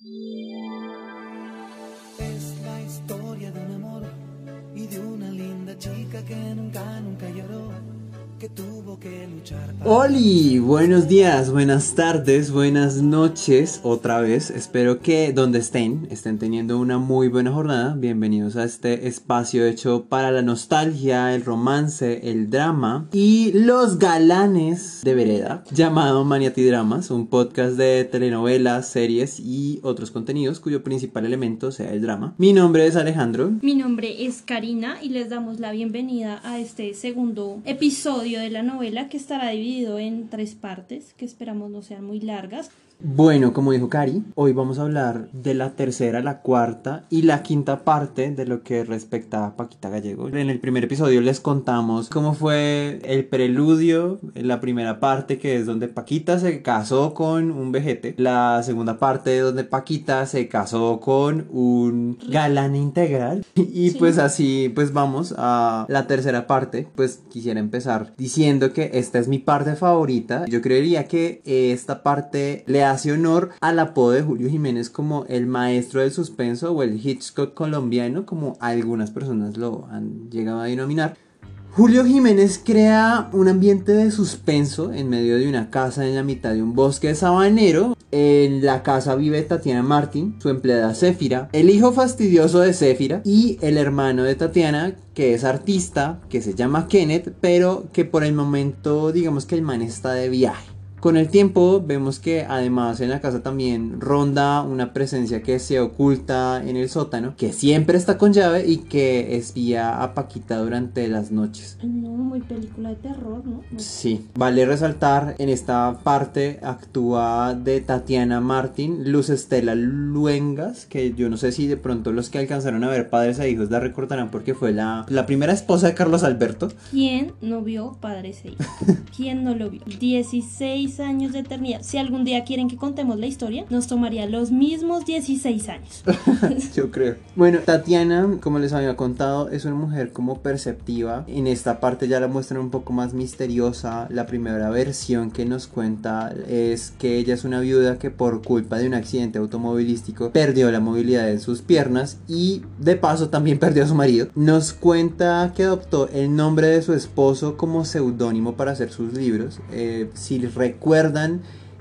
Es la historia de un amor y de una linda chica que nunca, nunca lloró, Oli, buenos días, buenas tardes, buenas noches otra vez. Espero que donde estén estén teniendo una muy buena jornada. Bienvenidos a este espacio hecho para la nostalgia, el romance, el drama y los galanes de vereda, llamado Maniati Dramas, un podcast de telenovelas, series y otros contenidos cuyo principal elemento sea el drama. Mi nombre es Alejandro. Mi nombre es Karina y les damos la bienvenida a este segundo episodio de la novela que estará dividido en tres partes que esperamos no sean muy largas. Bueno, como dijo Cari, hoy vamos a hablar de la tercera, la cuarta y la quinta parte de lo que respecta a Paquita Gallego. En el primer episodio les contamos cómo fue el preludio, la primera parte que es donde Paquita se casó con un vejete, la segunda parte donde Paquita se casó con un galán integral y Sí. pues así pues vamos a la tercera parte, pues quisiera empezar diciendo que esta es mi parte favorita. Yo creería que esta parte le hace honor al apodo de Julio Jiménez como el maestro del suspenso o el Hitchcock colombiano, como algunas personas lo han llegado a denominar. Julio Jiménez crea un ambiente de suspenso en medio de una casa en la mitad de un bosque sabanero. En la casa vive Tatiana Martín, su empleada Céfira, el hijo fastidioso de Céfira y el hermano de Tatiana, que es artista, que se llama Kenneth, pero que por el momento digamos que el man está de viaje. Con el tiempo vemos que además en la casa también ronda una presencia que se oculta en el sótano, que siempre está con llave y que espía a Paquita durante las noches. No, muy película de terror, ¿no? Sí, vale resaltar, en esta parte actúa de Tatiana Martín, Luz Estela Luengas, que yo no sé si de pronto los que alcanzaron a ver Padres e Hijos la recordarán porque fue la, la primera esposa de Carlos Alberto. ¿Quién no vio Padres e Hijos? ¿Quién no lo vio? 16 años de eternidad. Si algún día quieren que contemos la historia, nos tomaría los mismos 16 años. Yo creo. Bueno, Tatiana, como les había contado, es una mujer como perceptiva. En esta parte ya la muestran un poco más misteriosa. La primera versión que nos cuenta es que ella es una viuda que por culpa de un accidente automovilístico perdió la movilidad de sus piernas y de paso también perdió a su marido. Nos cuenta que adoptó el nombre de su esposo como seudónimo para hacer sus libros. Eh, si recuerdan,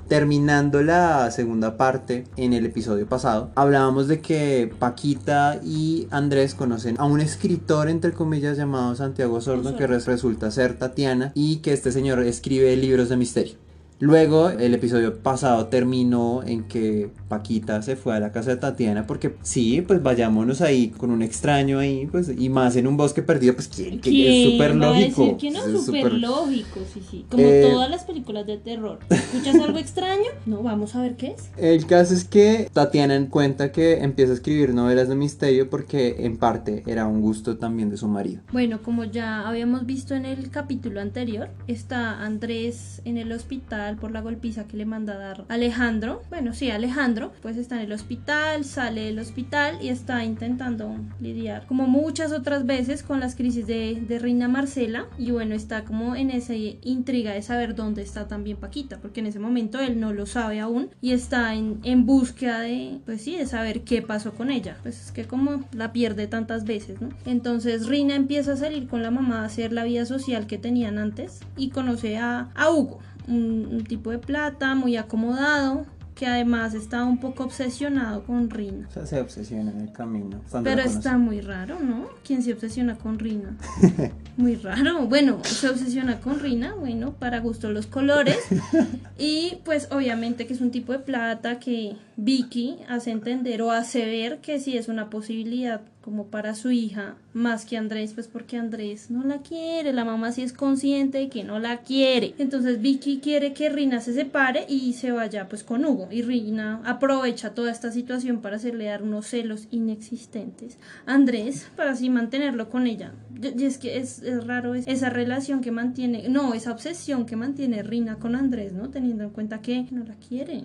Terminando la segunda parte en el episodio pasado, hablábamos de que Paquita y Andrés conocen a un escritor entre comillas llamado Santiago Sordo que res- resulta ser Tatiana y que este señor escribe libros de misterio. Luego el episodio pasado terminó en que Paquita se fue a la casa de Tatiana porque sí, pues vayámonos ahí con un extraño ahí, pues y más en un bosque perdido, pues quién, que es ¿Quién súper lógico. que no? Es Súper súper- lógico, sí, sí. Como Eh, todas las películas de terror. ¿Escuchas algo extraño? No, vamos a ver qué es. El caso es que Tatiana cuenta que empieza a escribir novelas de misterio porque en parte era un gusto también de su marido. Bueno, como ya habíamos visto en el capítulo anterior, está Andrés en el hospital por la golpiza que le manda a dar Alejandro. Bueno, sí, Alejandro, pues está en el hospital, sale del hospital y está intentando lidiar, como muchas otras veces, con las crisis de, de Reina Marcela. Y bueno, está como en esa intriga de saber dónde está también Paquita, porque en ese momento él no lo sabe aún y está en, en búsqueda de, pues sí, de saber qué pasó con ella. Pues es que como la pierde tantas veces, ¿no? Entonces Rina empieza a salir con la mamá a hacer la vida social que tenían antes y conoce a, a Hugo, un, un tipo de plata, muy acomodado, que además está un poco obsesionado con Rina. O sea, se obsesiona en el camino. Pero está muy raro, ¿no? ¿Quién se obsesiona con Rina? Muy raro. Bueno, se obsesiona con Rina, bueno, para gusto los colores. Y pues obviamente que es un tipo de plata que Vicky hace entender o hace ver que sí es una posibilidad como para su hija, más que Andrés, pues porque Andrés no la quiere, la mamá sí es consciente de que no la quiere. Entonces Vicky quiere que Rina se separe y se vaya pues con Hugo. Y Rina aprovecha toda esta situación para hacerle dar unos celos inexistentes a Andrés para así mantenerlo con ella. Y es que es, raro es- esa relación que mantiene, no, esa obsesión que mantiene Rina con Andrés, ¿no? Teniendo en cuenta que no la quiere.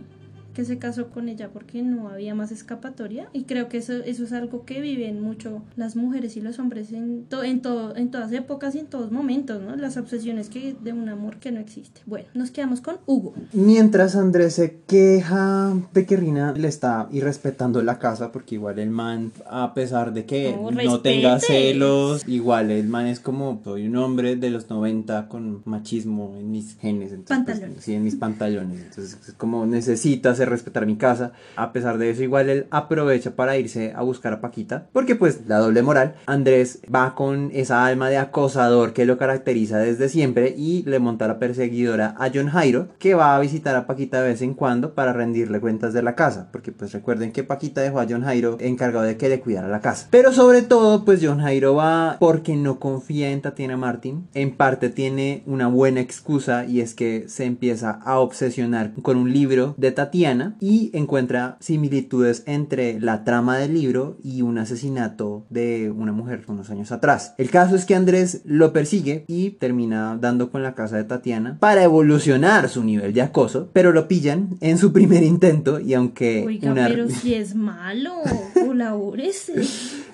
Que se casó con ella porque no había más escapatoria y creo que eso, eso es algo que viven mucho las mujeres y los hombres en, to- en, todo, en todas épocas y en todos momentos, ¿no? Las obsesiones que de un amor que no existe. Bueno, nos quedamos con Hugo. Mientras Andrés se queja de que Rina le está irrespetando la casa, porque igual el man, a pesar de que No, no, tenga celos, igual el man es como, soy un hombre de los 90 con machismo en mis genes, entonces, pues, Pantalones. sí, en mis pantalones, entonces es como necesita respetar mi casa, a pesar de eso igual él aprovecha para irse a buscar a Paquita, porque pues la doble moral, Andrés va con esa alma de acosador que lo caracteriza desde siempre y le monta la perseguidora a John Jairo, que va a visitar a Paquita de vez en cuando para rendirle cuentas de la casa, porque pues recuerden que Paquita dejó a John Jairo encargado de que le cuidara la casa. Pero sobre todo pues John Jairo va porque no confía en Tatiana Martin, en parte tiene una buena excusa y es que se empieza a obsesionar con un libro de Tatiana y encuentra similitudes entre la trama del libro y un asesinato de una mujer unos años atrás. El caso es que Andrés lo persigue y termina dando con la casa de Tatiana para evolucionar su nivel de acoso, pero lo pillan en su primer intento y aunque Oiga, una pero si es malo,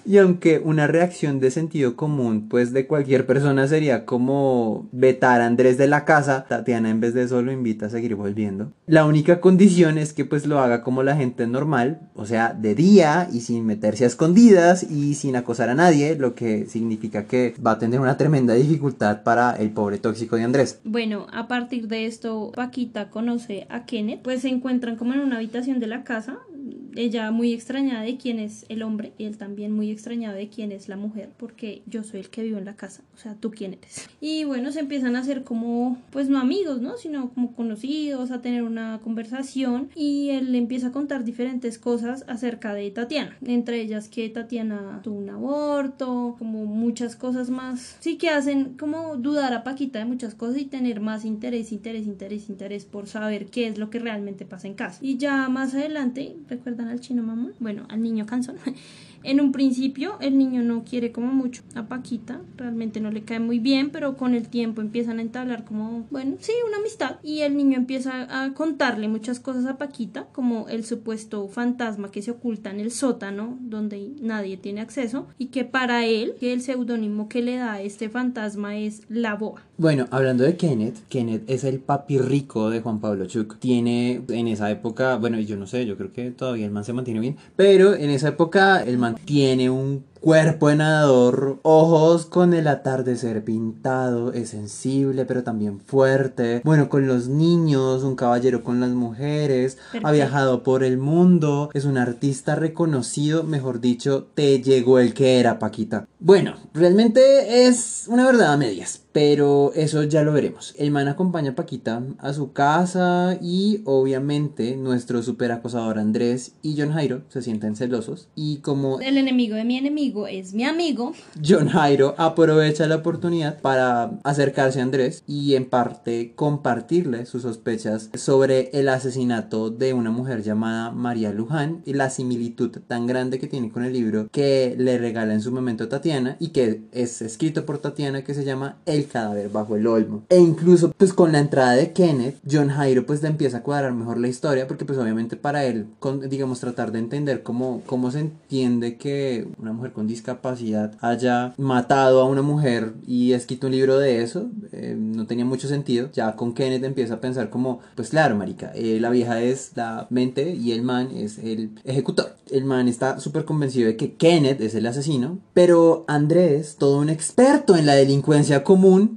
y aunque una reacción de sentido común, pues de cualquier persona sería como vetar a Andrés de la casa, Tatiana en vez de eso lo invita a seguir volviendo. La única condición es que pues lo haga como la gente normal, o sea, de día y sin meterse a escondidas y sin acosar a nadie, lo que significa que va a tener una tremenda dificultad para el pobre tóxico de Andrés. Bueno, a partir de esto, Paquita conoce a Kenneth, pues se encuentran como en una habitación de la casa, ella muy extrañada de quién es el hombre y él también muy extrañado de quién es la mujer, porque yo soy el que vivo en la casa, o sea, tú quién eres. Y bueno, se empiezan a hacer como, pues no amigos, ¿no? Sino como conocidos, a tener una conversación y él le empieza a contar diferentes cosas acerca de Tatiana, entre ellas que Tatiana tuvo un aborto, como muchas cosas más, sí que hacen como dudar a Paquita de muchas cosas y tener más interés, interés, interés, interés por saber qué es lo que realmente pasa en casa. Y ya más adelante, ¿recuerdan al chino mamá? Bueno, al niño canzón. En un principio el niño no quiere como mucho a Paquita, realmente no le cae muy bien, pero con el tiempo empiezan a entablar como, bueno, sí, una amistad. Y el niño empieza a contarle muchas cosas a Paquita, como el supuesto fantasma que se oculta en el sótano, donde nadie tiene acceso, y que para él, que el seudónimo que le da a este fantasma es la boa. Bueno, hablando de Kenneth, Kenneth es el papi rico de Juan Pablo Chuk. Tiene en esa época, bueno, yo no sé, yo creo que todavía el man se mantiene bien, pero en esa época el man tiene un cuerpo de nadador, ojos con el atardecer pintado, es sensible pero también fuerte, bueno, con los niños, un caballero con las mujeres, ha viajado por el mundo, es un artista reconocido, mejor dicho, te llegó el que era Paquita. Bueno, realmente es una verdad a medias, pero eso ya lo veremos. El man acompaña a Paquita a su casa y obviamente nuestro super acosador Andrés y John Jairo se sienten celosos y como El enemigo de mi enemigo es mi amigo. John Jairo aprovecha la oportunidad para acercarse a Andrés y en parte compartirle sus sospechas sobre el asesinato de una mujer llamada María Luján y la similitud tan grande que tiene con el libro que le regala en su momento Tatiana y que es escrito por Tatiana que se llama El cadáver bajo el olmo. E incluso pues con la entrada de Kenneth, John Jairo pues le empieza a cuadrar mejor la historia porque pues obviamente para él, con, digamos, tratar de entender cómo, cómo se entiende que una mujer con discapacidad haya matado a una mujer y escrito un libro de eso, eh, no tenía mucho sentido. Ya con Kenneth empieza a pensar como, pues claro, marica, eh, la vieja es la mente y el man es el ejecutor. El man está súper convencido de que Kenneth es el asesino, pero Andrés, todo un experto en la delincuencia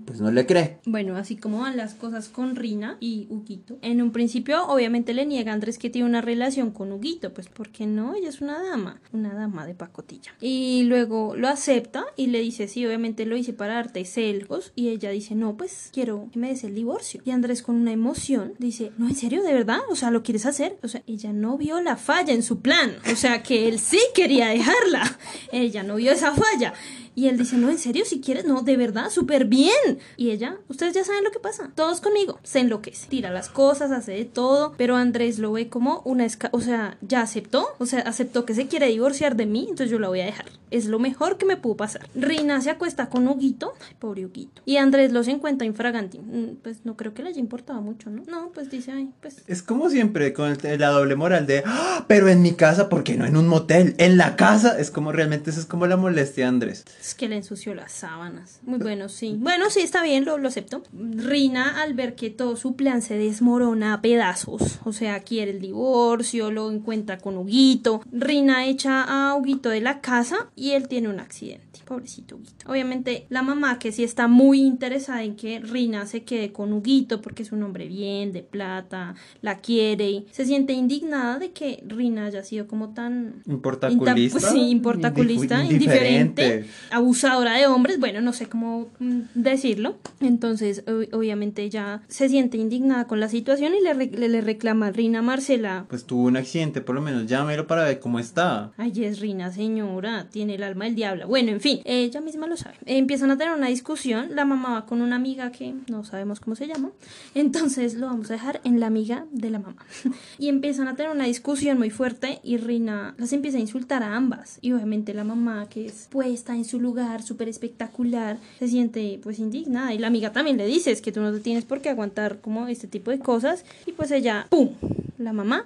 pues no le cree. Bueno, así como van las cosas con Rina y Huguito. En un principio, obviamente le niega a Andrés que tiene una relación con Huguito, pues porque no, ella es una dama, una dama de pacotilla. Y luego lo acepta y le dice, sí, obviamente lo hice para darte celos. Y ella dice, no, pues quiero que me des el divorcio. Y Andrés con una emoción dice, no, en serio, de verdad, o sea, ¿lo quieres hacer? O sea, ella no vio la falla en su plan, o sea, que él sí quería dejarla. Ella no vio esa falla. Y él dice, no, en serio, si quieres, no, de verdad, súper bien. Y ella, ustedes ya saben lo que pasa. Todos conmigo. Se enloquece. Tira las cosas, hace de todo. Pero Andrés lo ve como una esca o sea, ya aceptó. O sea, aceptó que se quiere divorciar de mí, entonces yo la voy a dejar. Es lo mejor que me pudo pasar. Rina se acuesta con Huguito. Ay, pobre Huguito. Y Andrés los encuentra infraganti. Mm, Pues no creo que le haya mucho, ¿no? No, pues dice, ay, pues Es como siempre con la doble moral de, "Ah, pero en mi casa, ¿por qué no en un motel? En la casa, es como realmente eso es como la molestia de Andrés. Es que le ensució las sábanas. Muy bueno, sí. Bueno, sí, está bien, lo, lo acepto. Rina, al ver que todo su plan se desmorona a pedazos, o sea, quiere el divorcio, lo encuentra con Huguito. Rina echa a Huguito de la casa y él tiene un accidente. Pobrecito Huguito. Obviamente, la mamá, que sí está muy interesada en que Rina se quede con Huguito porque es un hombre bien, de plata, la quiere y se siente indignada de que Rina haya sido como tan Importaculista. Inta- sí, importaculista, indiferente, abusadora de hombres, bueno, no sé cómo mm, decirlo. Entonces, ob- obviamente ella se siente indignada con la situación y le, le reclama a Rina Marcela. Pues tuvo un accidente, por lo menos llámelo para ver cómo está. Ay, es Rina, señora, tiene el alma del diablo. Bueno, en fin, ella misma lo sabe. Empiezan a tener una discusión. La mamá va con una amiga que no sabemos cómo se llama. Entonces lo vamos a dejar en la amiga de la mamá. y empiezan a tener una discusión muy fuerte y Rina las empieza a insultar a ambas. Y obviamente la mamá, que es puesta en su lugar, súper espectacular, se siente pues indignada. Y la amiga también le dice, es que tú no te tienes por qué aguantar como este tipo de cosas. Y pues ella, ¡pum! La mamá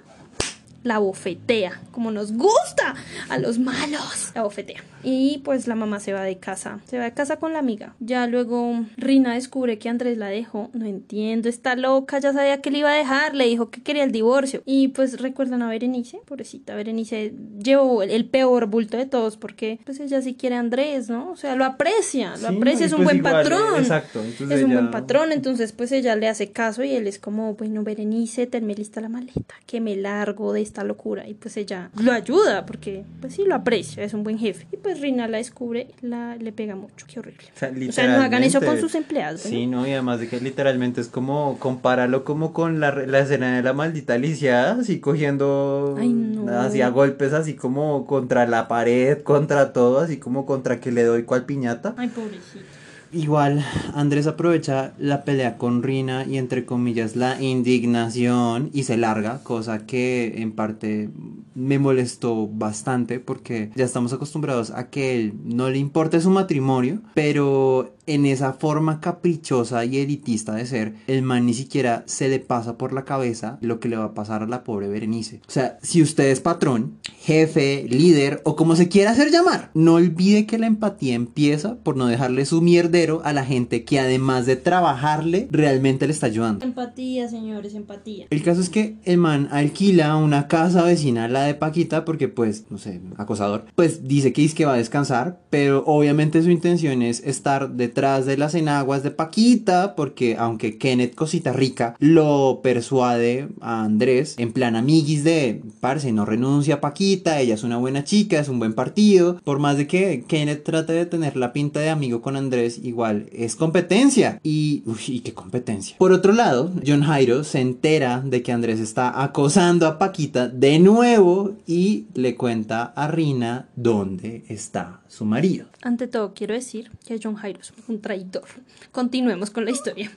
la bofetea, como nos gusta a los malos. La bofetea. Y pues la mamá se va de casa, se va de casa con la amiga. Ya luego Rina descubre que Andrés la dejó. No entiendo, está loca, ya sabía que le iba a dejar, le dijo que quería el divorcio. Y pues recuerdan a Berenice, pobrecita Berenice llevó el, el peor bulto de todos porque pues ella sí quiere a Andrés, ¿no? O sea, lo aprecia, lo Sí, aprecia, y es un pues buen igual, patrón. exacto, es un ella- buen patrón, entonces pues ella le hace caso y él es como, bueno, Berenice, tenme lista la maleta, que me largo de esta locura. Y pues ella lo ayuda porque pues sí lo aprecia, es un buen jefe. Y pues Rina la descubre, la, le pega mucho, qué horrible. O sea, O sea, no hagan eso con sus empleados. Sí, no, y además de que literalmente es como, compáralo como con la, la escena de la maldita lisiada, así cogiendo, Ay, no. hacía golpes así como contra la pared, contra todo, así como contra que le doy cual piñata. Ay, pobrecito. Igual, Andrés aprovecha la pelea con Rina y entre comillas la indignación y se larga, cosa que en parte me molestó bastante porque ya estamos acostumbrados a que él no le importe su matrimonio, pero en esa forma caprichosa y elitista de ser, el man ni siquiera se le pasa por la cabeza lo que le va a pasar a la pobre Berenice. O sea, si usted es patrón, jefe, líder o como se quiera hacer llamar, no olvide que la empatía empieza por no dejarle su a la gente que además de trabajarle, realmente le está ayudando. Empatía, señores, empatía. El caso es que el man alquila una casa vecina a la de Paquita porque pues, no sé, acosador, pues dice que es que va a descansar, pero obviamente su intención es estar detrás de las enaguas de Paquita porque aunque Kenneth cosita rica lo persuade a Andrés en plan amiguis de, parce, no renuncia a Paquita, ella es una buena chica, es un buen partido, por más de que Kenneth trate de tener la pinta de amigo con Andrés, igual es competencia y, uy, y qué competencia. Por otro lado, John Jairo se entera de que Andrés está acosando a Paquita de nuevo y le cuenta a Rina dónde está su marido. Ante todo, quiero decir que John Jairo es un traidor. Continuemos con la historia.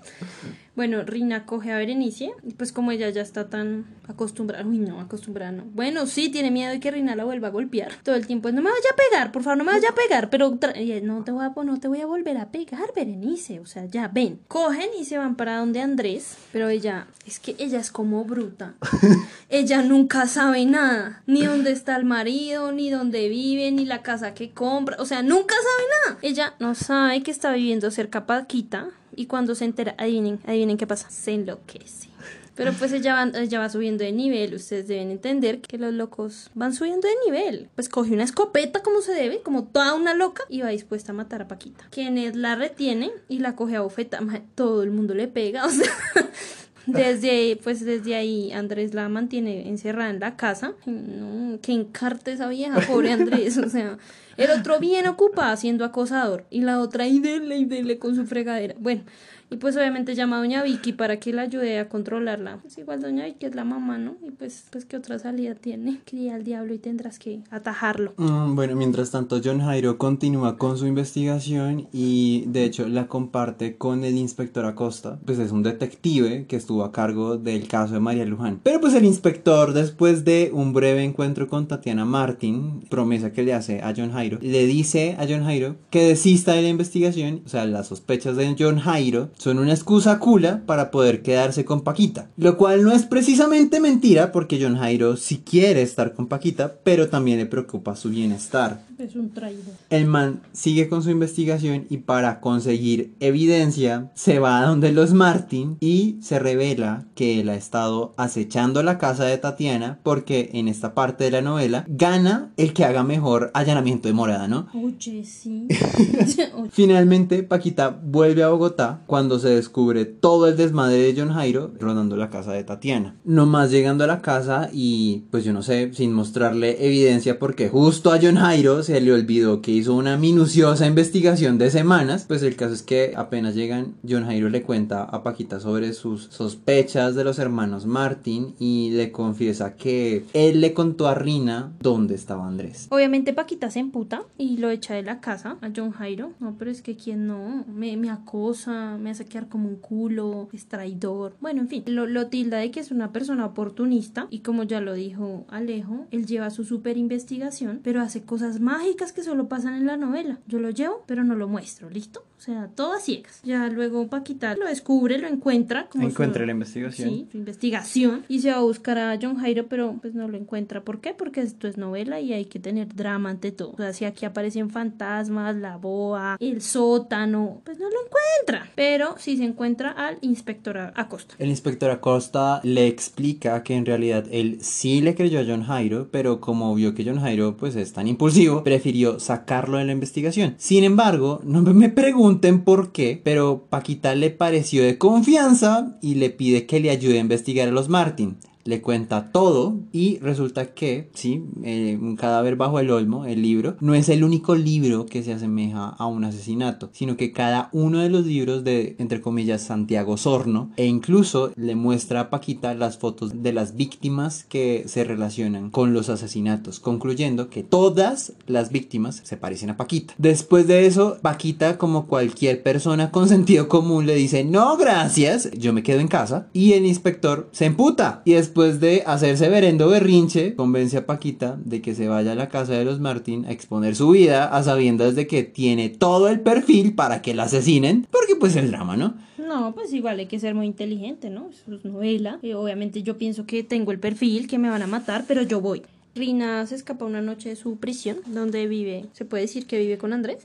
Bueno, Rina coge a Berenice y pues como ella ya está tan acostumbrada, uy no, acostumbrada no. Bueno, sí, tiene miedo de que Rina la vuelva a golpear. Todo el tiempo, no me vaya a pegar, por favor, no me vaya a pegar, pero no te voy a no te voy a volver a pegar, Berenice, o sea, ya ven. Cogen y se van para donde Andrés, pero ella, es que ella es como bruta. ella nunca sabe nada, ni dónde está el marido, ni dónde vive, ni la casa que compra, o sea, nunca sabe nada. Ella no sabe que está viviendo cerca Paquita y cuando se entera, adivinen, adivinen qué pasa, se enloquece. Pero pues ella va, ella va subiendo de nivel, ustedes deben entender que los locos van subiendo de nivel. Pues coge una escopeta como se debe, como toda una loca, y va dispuesta a matar a Paquita. Kenneth la retiene y la coge a bofeta. Todo el mundo le pega, o sea... Desde, pues desde ahí Andrés la mantiene encerrada en la casa. No, que encarte esa vieja, pobre Andrés. O sea, el otro bien ocupado siendo acosador. Y la otra y dele y con su fregadera. Bueno, Y pues obviamente llama a doña Vicky para que la ayude a controlarla. Pues igual doña Vicky es la mamá, ¿no? Y pues, pues ¿qué otra salida tiene? Cría al diablo y tendrás que atajarlo. Mm, bueno, mientras tanto John Jairo continúa con su investigación y de hecho la comparte con el inspector Acosta, pues es un detective que estuvo a cargo del caso de María Luján. Pero pues el inspector después de un breve encuentro con Tatiana Martin, promesa que le hace a John Jairo, le dice a John Jairo que desista de la investigación, o sea, las sospechas de John Jairo son una excusa cula para poder quedarse con Paquita, lo cual no es precisamente mentira porque John Jairo sí quiere estar con Paquita, pero también le preocupa su bienestar. Es un traidor. El man sigue con su investigación y para conseguir evidencia se va a donde los Martin y se revela que él ha estado acechando la casa de Tatiana porque en esta parte de la novela gana el que haga mejor allanamiento de morada, ¿no? Oye, sí. Finalmente, Paquita vuelve a Bogotá cuando se descubre todo el desmadre de John Jairo rondando la casa de Tatiana. Nomás llegando a la casa y pues yo no sé, sin mostrarle evidencia porque justo a John Jairo se le olvidó que hizo una minuciosa investigación de semanas, pues el caso es que apenas llegan, John Jairo le cuenta a Paquita sobre sus sospechas de los hermanos Martin y le confiesa que él le contó a Rina dónde estaba Andrés. Obviamente Paquita se y lo echa de la casa a John Jairo. No, pero es que quien no, me, me acosa, me hace quedar como un culo, es traidor. Bueno, en fin, lo, lo tilda de que es una persona oportunista y como ya lo dijo Alejo, él lleva su super investigación, pero hace cosas mágicas que solo pasan en la novela. Yo lo llevo, pero no lo muestro, ¿listo? O sea, todas ciegas. Ya luego Paquita lo descubre, lo encuentra. Como su- Encuentra la investigación. Sí, su investigación. Y se va a buscar a John Jairo, pero pues no lo encuentra. ¿Por qué? Porque esto es novela y hay que tener drama ante todo. O sea, si aquí aparecen fantasmas, la boa, el sótano, pues no lo encuentra. Pero sí se encuentra al inspector Acosta. El inspector Acosta le explica que en realidad él sí le creyó a John Jairo, pero como vio que John Jairo pues es tan impulsivo, prefirió sacarlo de la investigación. Sin embargo, no me- me pregunten por qué, pero Paquita le pareció de confianza y le pide que le ayude a investigar a los Martin. Le cuenta todo y resulta que, sí, eh, un cadáver bajo el olmo, el libro, no es el único libro que se asemeja a un asesinato, sino que cada uno de los libros de, entre comillas, Santiago Sorno, e incluso le muestra a Paquita las fotos de las víctimas que se relacionan con los asesinatos, concluyendo que todas las víctimas se parecen a Paquita. Después de eso, Paquita, como cualquier persona con sentido común, le dice, no, gracias, yo me quedo en casa, y el inspector se emputa, y después de hacerse verendo berrinche, convence a Paquita de que se vaya a la casa de los Martín a exponer su vida a sabiendas de que tiene todo el perfil para que la asesinen, porque pues el drama, ¿no? No, pues igual hay que ser muy inteligente, ¿no? Eso es novela. Eh, obviamente yo pienso que tengo el perfil, que me van a matar, pero yo voy. Rina se escapa una noche de su prisión, donde vive, ¿se puede decir que vive con Andrés?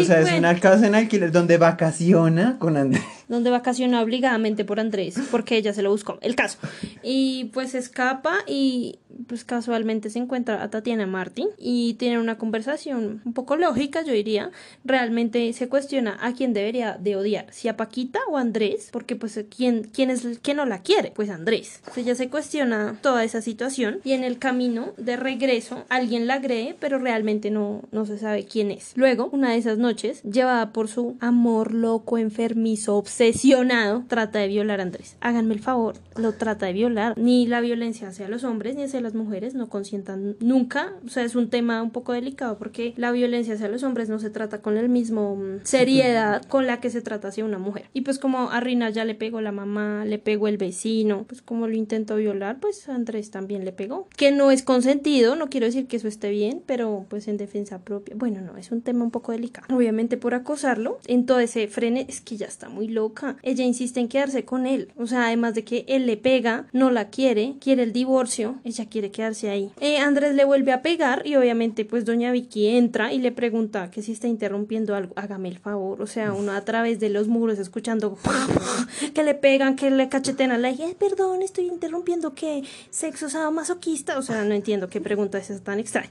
o sea, es una casa en alquiler donde vacaciona con Andrés. Donde vacaciona obligadamente por Andrés, porque ella se lo buscó, el caso. Y pues escapa y pues casualmente se encuentra a Tatiana Martin y tienen una conversación un poco lógica, yo diría. Realmente se cuestiona a quién debería de odiar, si a Paquita o a Andrés, porque pues quién, quién es el que no la quiere, pues Andrés. Entonces ella se cuestiona toda esa situación y en el camino de regreso alguien la agree, pero realmente no, no se sabe quién es. Luego, una de esas noches, llevada por su amor loco, enfermizo, obsesionado, trata de violar a Andrés. Háganme el favor, lo trata de violar. Ni la violencia hacia los hombres ni hacia las mujeres no consientan nunca. O sea, es un tema un poco delicado porque la violencia hacia los hombres no se trata con el mismo mm, seriedad con la que se trata hacia una mujer. Y pues como a Rina ya le pegó la mamá, le pegó el vecino, pues como lo intentó violar, pues Andrés también le pegó. Que no es consentido, no quiero decir que eso esté bien, pero pues en defensa propia. Bueno, no, es un tema un poco delicado. Obviamente por acosarlo, en todo ese frene, es que ya está muy loca. Ella insiste en quedarse con él. O sea, además de que él le pega, no la quiere, quiere el divorcio, ella quiere quedarse ahí. Eh, Andrés le vuelve a pegar y obviamente pues doña Vicky entra y le pregunta que si está interrumpiendo algo. Hágame el favor. O sea, uno a través de los muros escuchando que le pegan, que le cachetean a la hija. "Eh, perdón, estoy interrumpiendo que sexo masoquista. O sea, no entiendo qué pregunta es tan extraña.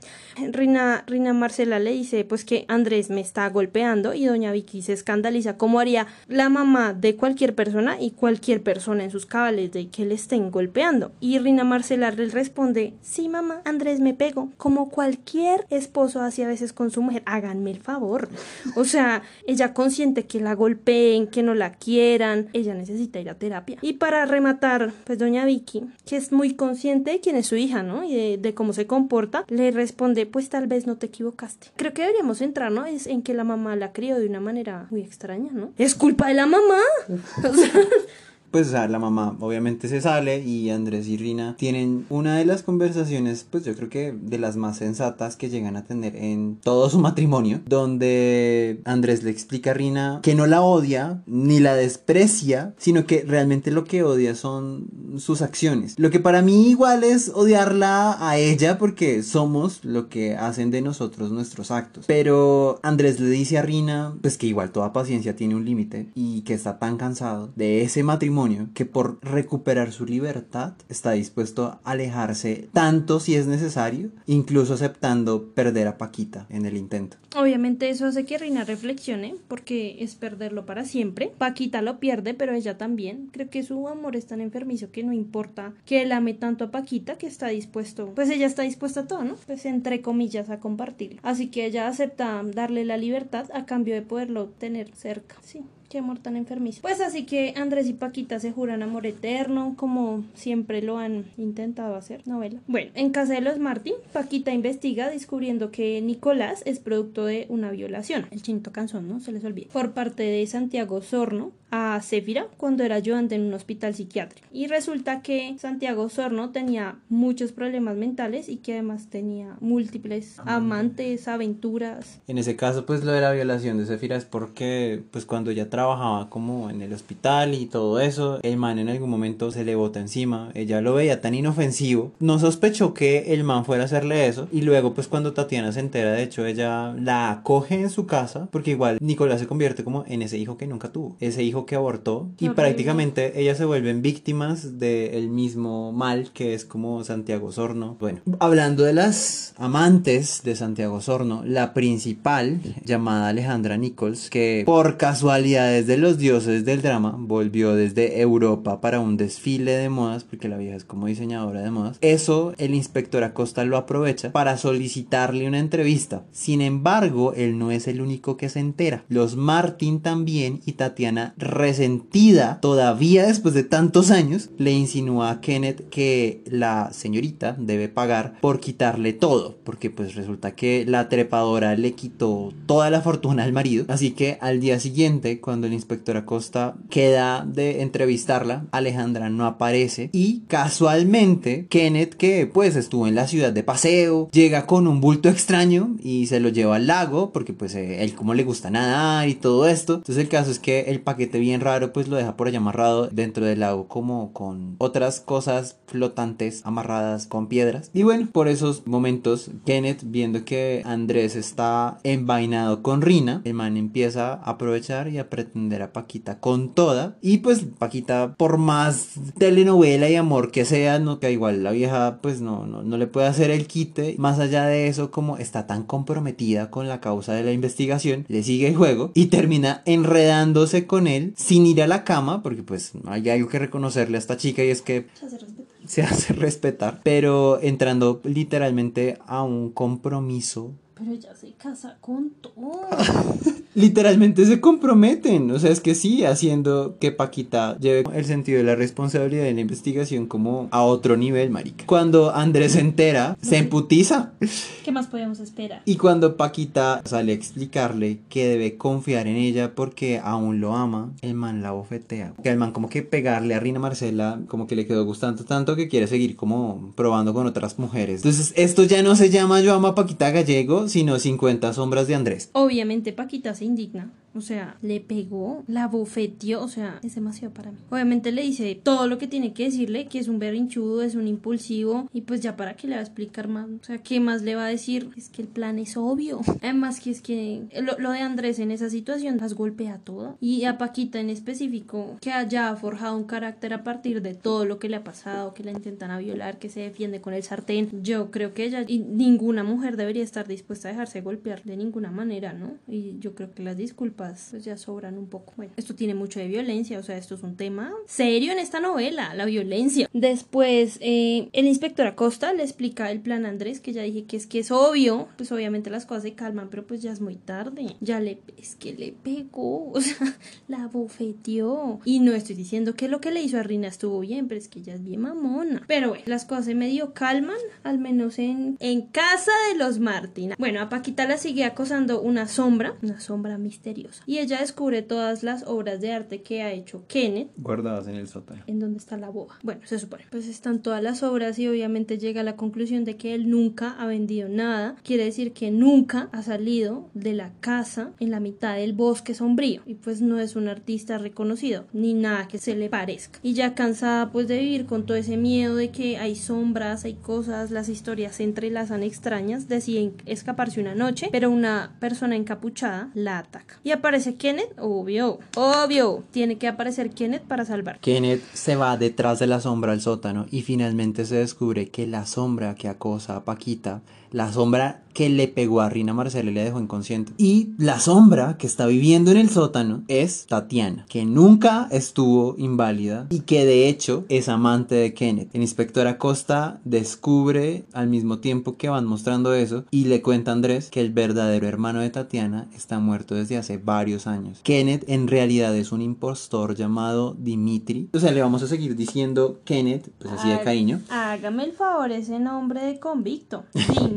Rina, Rina Marcela le dice pues que Andrés me está golpeando y doña Vicky se escandaliza. ¿Cómo haría la mamá de cualquier persona y cualquier persona en sus cabales de que le estén golpeando. Y Rina Marcela le responde, sí mamá, Andrés me pegó, como cualquier esposo hace a veces con su mujer, háganme el favor. O sea, ella consciente que la golpeen, que no la quieran, ella necesita ir a terapia. Y para rematar, pues doña Vicky, que es muy consciente de quién es su hija, ¿no? Y de, de cómo se comporta, le responde, pues tal vez no te equivocaste. Creo que deberíamos entrar, ¿no? Es en que la mamá la crió de una manera muy extraña, ¿no? Es culpa de la mamá. O sea, Pues o sea, la mamá obviamente se sale y Andrés y Rina tienen una de las conversaciones, pues yo creo que de las más sensatas que llegan a tener en todo su matrimonio, donde Andrés le explica a Rina que no la odia ni la desprecia, sino que realmente lo que odia son sus acciones. Lo que para mí igual es odiarla a ella porque somos lo que hacen de nosotros nuestros actos. Pero Andrés le dice a Rina, pues que igual toda paciencia tiene un límite y que está tan cansado de ese matrimonio que por recuperar su libertad está dispuesto a alejarse tanto si es necesario, incluso aceptando perder a Paquita en el intento. Obviamente eso hace que Rina reflexione porque es perderlo para siempre. Paquita lo pierde, pero ella también. Creo que su amor es tan enfermizo que no importa que él ame tanto a Paquita que está dispuesto, pues ella está dispuesta a todo, ¿no? Pues entre comillas a compartir. Así que ella acepta darle la libertad a cambio de poderlo tener cerca. Sí. Qué amor tan enfermizo. Pues así que Andrés y Paquita se juran amor eterno, como siempre lo han intentado hacer. Novela. Bueno, en casa de los Martin, Paquita investiga descubriendo que Nicolás es producto de una violación. El chinto canzón, ¿no? Se les olvida. Por parte de Santiago Sorno a Céfira cuando era ayudante en un hospital psiquiátrico. Y resulta que Santiago Sorno tenía muchos problemas mentales y que además tenía múltiples amantes, aventuras. En ese caso, pues lo de la violación de Zafira es porque, pues cuando ella trabajaba como en el hospital y todo eso, el man en algún momento se le bota encima, ella lo veía tan inofensivo, no sospechó que el man fuera a hacerle eso. Y luego pues cuando Tatiana se entera, de hecho ella la acoge en su casa porque igual Nicolás se convierte como en ese hijo que nunca tuvo, ese hijo que abortó y prácticamente ellas se vuelven víctimas del mismo mal que es como Santiago Sorno. Bueno, hablando de las amantes de Santiago Sorno, la principal llamada Alejandra Nichols, que por casualidades de los dioses del drama volvió desde Europa para un desfile de modas, porque la vieja es como diseñadora de modas, eso el inspector Acosta lo aprovecha para solicitarle una entrevista. Sin embargo, él no es el único que se entera. Los Martin también y Tatiana resentida todavía después de tantos años le insinúa a Kenneth que la señorita debe pagar por quitarle todo porque pues resulta que la trepadora le quitó toda la fortuna al marido. Así que al día siguiente cuando el inspector Acosta queda de entrevistarla Alejandra no aparece y casualmente Kenneth que pues estuvo en la ciudad de paseo llega con un bulto extraño y se lo lleva al lago porque pues eh, él como le gusta nadar y todo esto. Entonces el caso es que el paquete bien raro pues lo deja por allá amarrado dentro del lago como con otras cosas flotantes amarradas con piedras. Y bueno por esos momentos Kenneth viendo que Andrés está envainado con Rina el man empieza a aprovechar y a pretender a Paquita con toda. Y pues Paquita por más telenovela y amor que sea no que igual la vieja pues no, no no le puede hacer el quite. Más allá de eso como está tan comprometida con la causa de la investigación le sigue el juego y termina enredándose con él sin ir a la cama, porque pues hay algo que reconocerle a esta chica y es que Se hace respetar. se hace respetar, pero entrando literalmente a un compromiso. Pero ella se casa con todo. Literalmente se comprometen, o sea, es que sí, haciendo que Paquita lleve el sentido de la responsabilidad de la investigación como a otro nivel, marica. Cuando Andrés se entera, se emputiza. ¿Qué más podíamos esperar? Y cuando Paquita sale a explicarle que debe confiar en ella porque aún lo ama, el man la bofetea. Que el man como que pegarle a Rina Marcela como que le quedó gustando tanto que quiere seguir como probando con otras mujeres. Entonces esto ya no se llama Yo amo a Paquita Gallego, sino 50 sombras de Andrés. Obviamente Paquita se indigna. O sea, le pegó, la bofeteó, o sea, es demasiado para mí. Obviamente le dice todo lo que tiene que decirle, que es un berrinchudo, es un impulsivo, y pues ya para qué le va a explicar más. O sea, ¿qué más le va a decir? Es que el plan es obvio. Además que es que lo, lo de Andrés en esa situación las golpea todo. Y a Paquita en específico, que haya forjado un carácter a partir de todo lo que le ha pasado, que la intentan a violar, que se defiende con el sartén. Yo creo que ella y ninguna mujer debería estar dispuesta a dejarse golpear de ninguna manera, ¿no? Y yo creo que las disculpas pues ya sobran un poco. Bueno, esto tiene mucho de violencia, o sea, esto es un tema serio en esta novela, la violencia. Después, eh, el inspector Acosta le explica el plan a Andrés, que ya dije que es que es obvio, pues obviamente las cosas se calman, pero pues ya es muy tarde. Ya le, es que le pegó, o sea, la bofeteó. Y no estoy diciendo que lo que le hizo a Rina estuvo bien, pero es que ella es bien mamona. Pero bueno, las cosas se medio calman, al menos en, en casa de los Martina. Bueno, a Paquita la sigue acosando una sombra, una sombra misteriosa. Y ella descubre todas las obras de arte que ha hecho Kenneth. Guardadas en el sótano. ¿En dónde está la boba? Bueno, se supone. Pues están todas las obras y obviamente llega a la conclusión de que él nunca ha vendido nada. Quiere decir que nunca ha salido de la casa en la mitad del bosque sombrío. Y pues no es un artista reconocido, ni nada que se le parezca. Y ya cansada pues de vivir con todo ese miedo de que hay sombras, hay cosas, las historias se entrelazan extrañas, deciden escaparse una noche, pero una persona encapuchada la ataca. Y aparece Kenneth, obvio, obvio, tiene que aparecer Kenneth para salvar. Kenneth se va detrás de la sombra al sótano y finalmente se descubre que la sombra que acosa a Paquita, la sombra que le pegó a Rina Marcela y le dejó inconsciente. Y la sombra que está viviendo en el sótano es Tatiana, que nunca estuvo inválida y que de hecho es amante de Kenneth. El inspector Acosta descubre al mismo tiempo que van mostrando eso y le cuenta a Andrés que el verdadero hermano de Tatiana está muerto desde hace varios años. Kenneth en realidad es un impostor llamado Dimitri. O sea, le vamos a seguir diciendo Kenneth, pues así de cariño. Hágame el favor, ese nombre de convicto. Dimitri,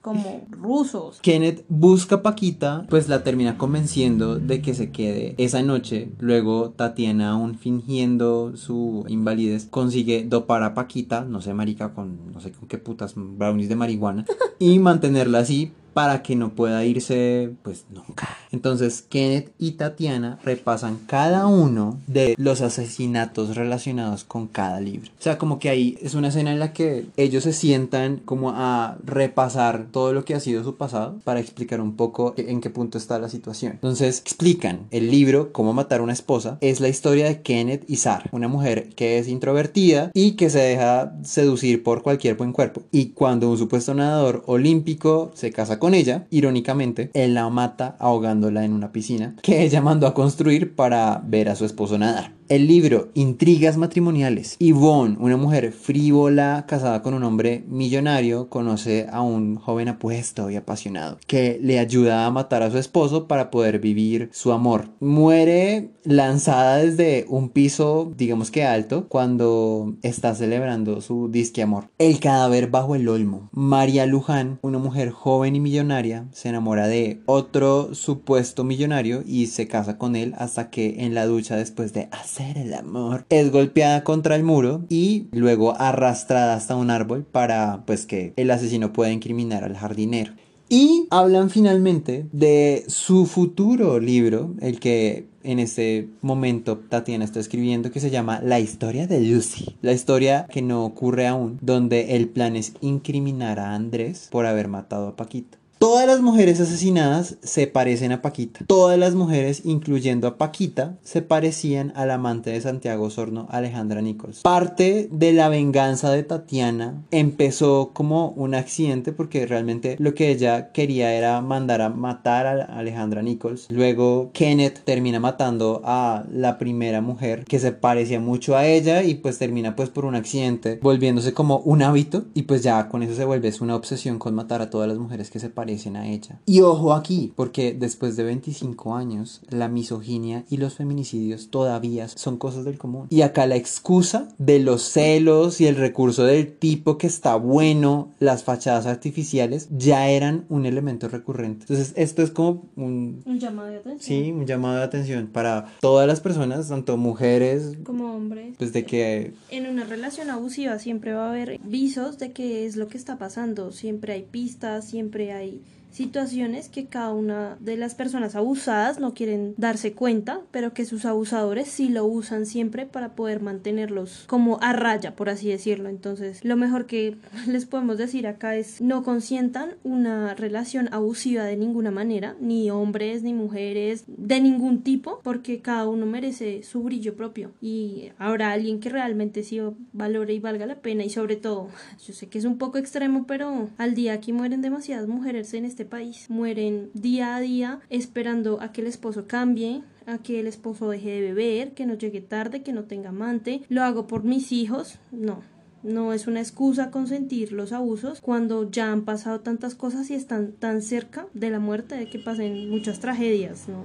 como rusos. Kenneth busca a Paquita, pues la termina convenciendo de que se quede esa noche. Luego Tatiana, aún fingiendo su invalidez, consigue dopar a Paquita, no sé, marica, con no sé con qué putas brownies de marihuana, y mantenerla así para que no pueda irse, pues nunca. Entonces Kenneth y Tatiana repasan cada uno de los asesinatos relacionados con cada libro. O sea, como que ahí es una escena en la que ellos se sientan como a repasar todo lo que ha sido su pasado para explicar un poco en qué punto está la situación. Entonces explican el libro Cómo matar a una esposa. Es la historia de Kenneth y Sarah, una mujer que es introvertida y que se deja seducir por cualquier buen cuerpo. Y cuando un supuesto nadador olímpico se casa con ella, irónicamente, él la mata ahogándola en una piscina que ella mandó a construir para ver a su esposo nadar. El libro Intrigas matrimoniales. Yvonne, una mujer frívola casada con un hombre millonario, conoce a un joven apuesto y apasionado que le ayuda a matar a su esposo para poder vivir su amor. Muere lanzada desde un piso, digamos que alto, cuando está celebrando su disque amor. El cadáver bajo el olmo. María Luján, una mujer joven y millonaria, se enamora de otro supuesto millonario y se casa con él hasta que en la ducha después de hacer el amor es golpeada contra el muro y luego arrastrada hasta un árbol para pues que el asesino pueda incriminar al jardinero. Y hablan finalmente de su futuro libro, el que en este momento Tatiana está escribiendo, que se llama La historia de Lucy. La historia que no ocurre aún, donde el plan es incriminar a Andrés por haber matado a Paquita. Todas las mujeres asesinadas se parecen a Paquita. Todas las mujeres, incluyendo a Paquita, se parecían al amante de Santiago Sorno, Alejandra Nichols. Parte de la venganza de Tatiana empezó como un accidente porque realmente lo que ella quería era mandar a matar a Alejandra Nichols. Luego Kenneth termina matando a la primera mujer que se parecía mucho a ella y pues termina pues por un accidente volviéndose como un hábito y pues ya con eso se vuelve una obsesión con matar a todas las mujeres que se parecen a ella. Y ojo aquí, porque después de 25 años, la misoginia y los feminicidios todavía son cosas del común. Y acá la excusa de los celos y el recurso del tipo que está bueno, las fachadas artificiales, ya eran un elemento recurrente. Entonces, esto es como un... Un llamado de atención. Sí, un llamado de atención para todas las personas, tanto mujeres, Como hombres. pues de que En una relación abusiva siempre va a haber visos de qué es lo que está pasando. Siempre hay pistas, siempre hay situaciones que cada una de las personas abusadas no quieren darse cuenta, pero que sus abusadores sí lo usan siempre para poder mantenerlos como a raya, por así decirlo. Entonces, lo mejor que les podemos decir acá es no consientan una relación abusiva de ninguna manera, ni hombres, ni mujeres, de ningún tipo, porque cada uno merece su brillo propio y habrá alguien que realmente sí valore y valga la pena y sobre todo, yo sé que es un poco extremo, pero al día aquí mueren demasiadas mujeres en este país. Mueren día a día esperando a que el esposo cambie, a que el esposo deje de beber, que no llegue tarde, que no tenga amante. Lo hago por mis hijos. No, no es una excusa consentir los abusos cuando ya han pasado tantas cosas y están tan cerca de la muerte de que pasen muchas tragedias. ¿no?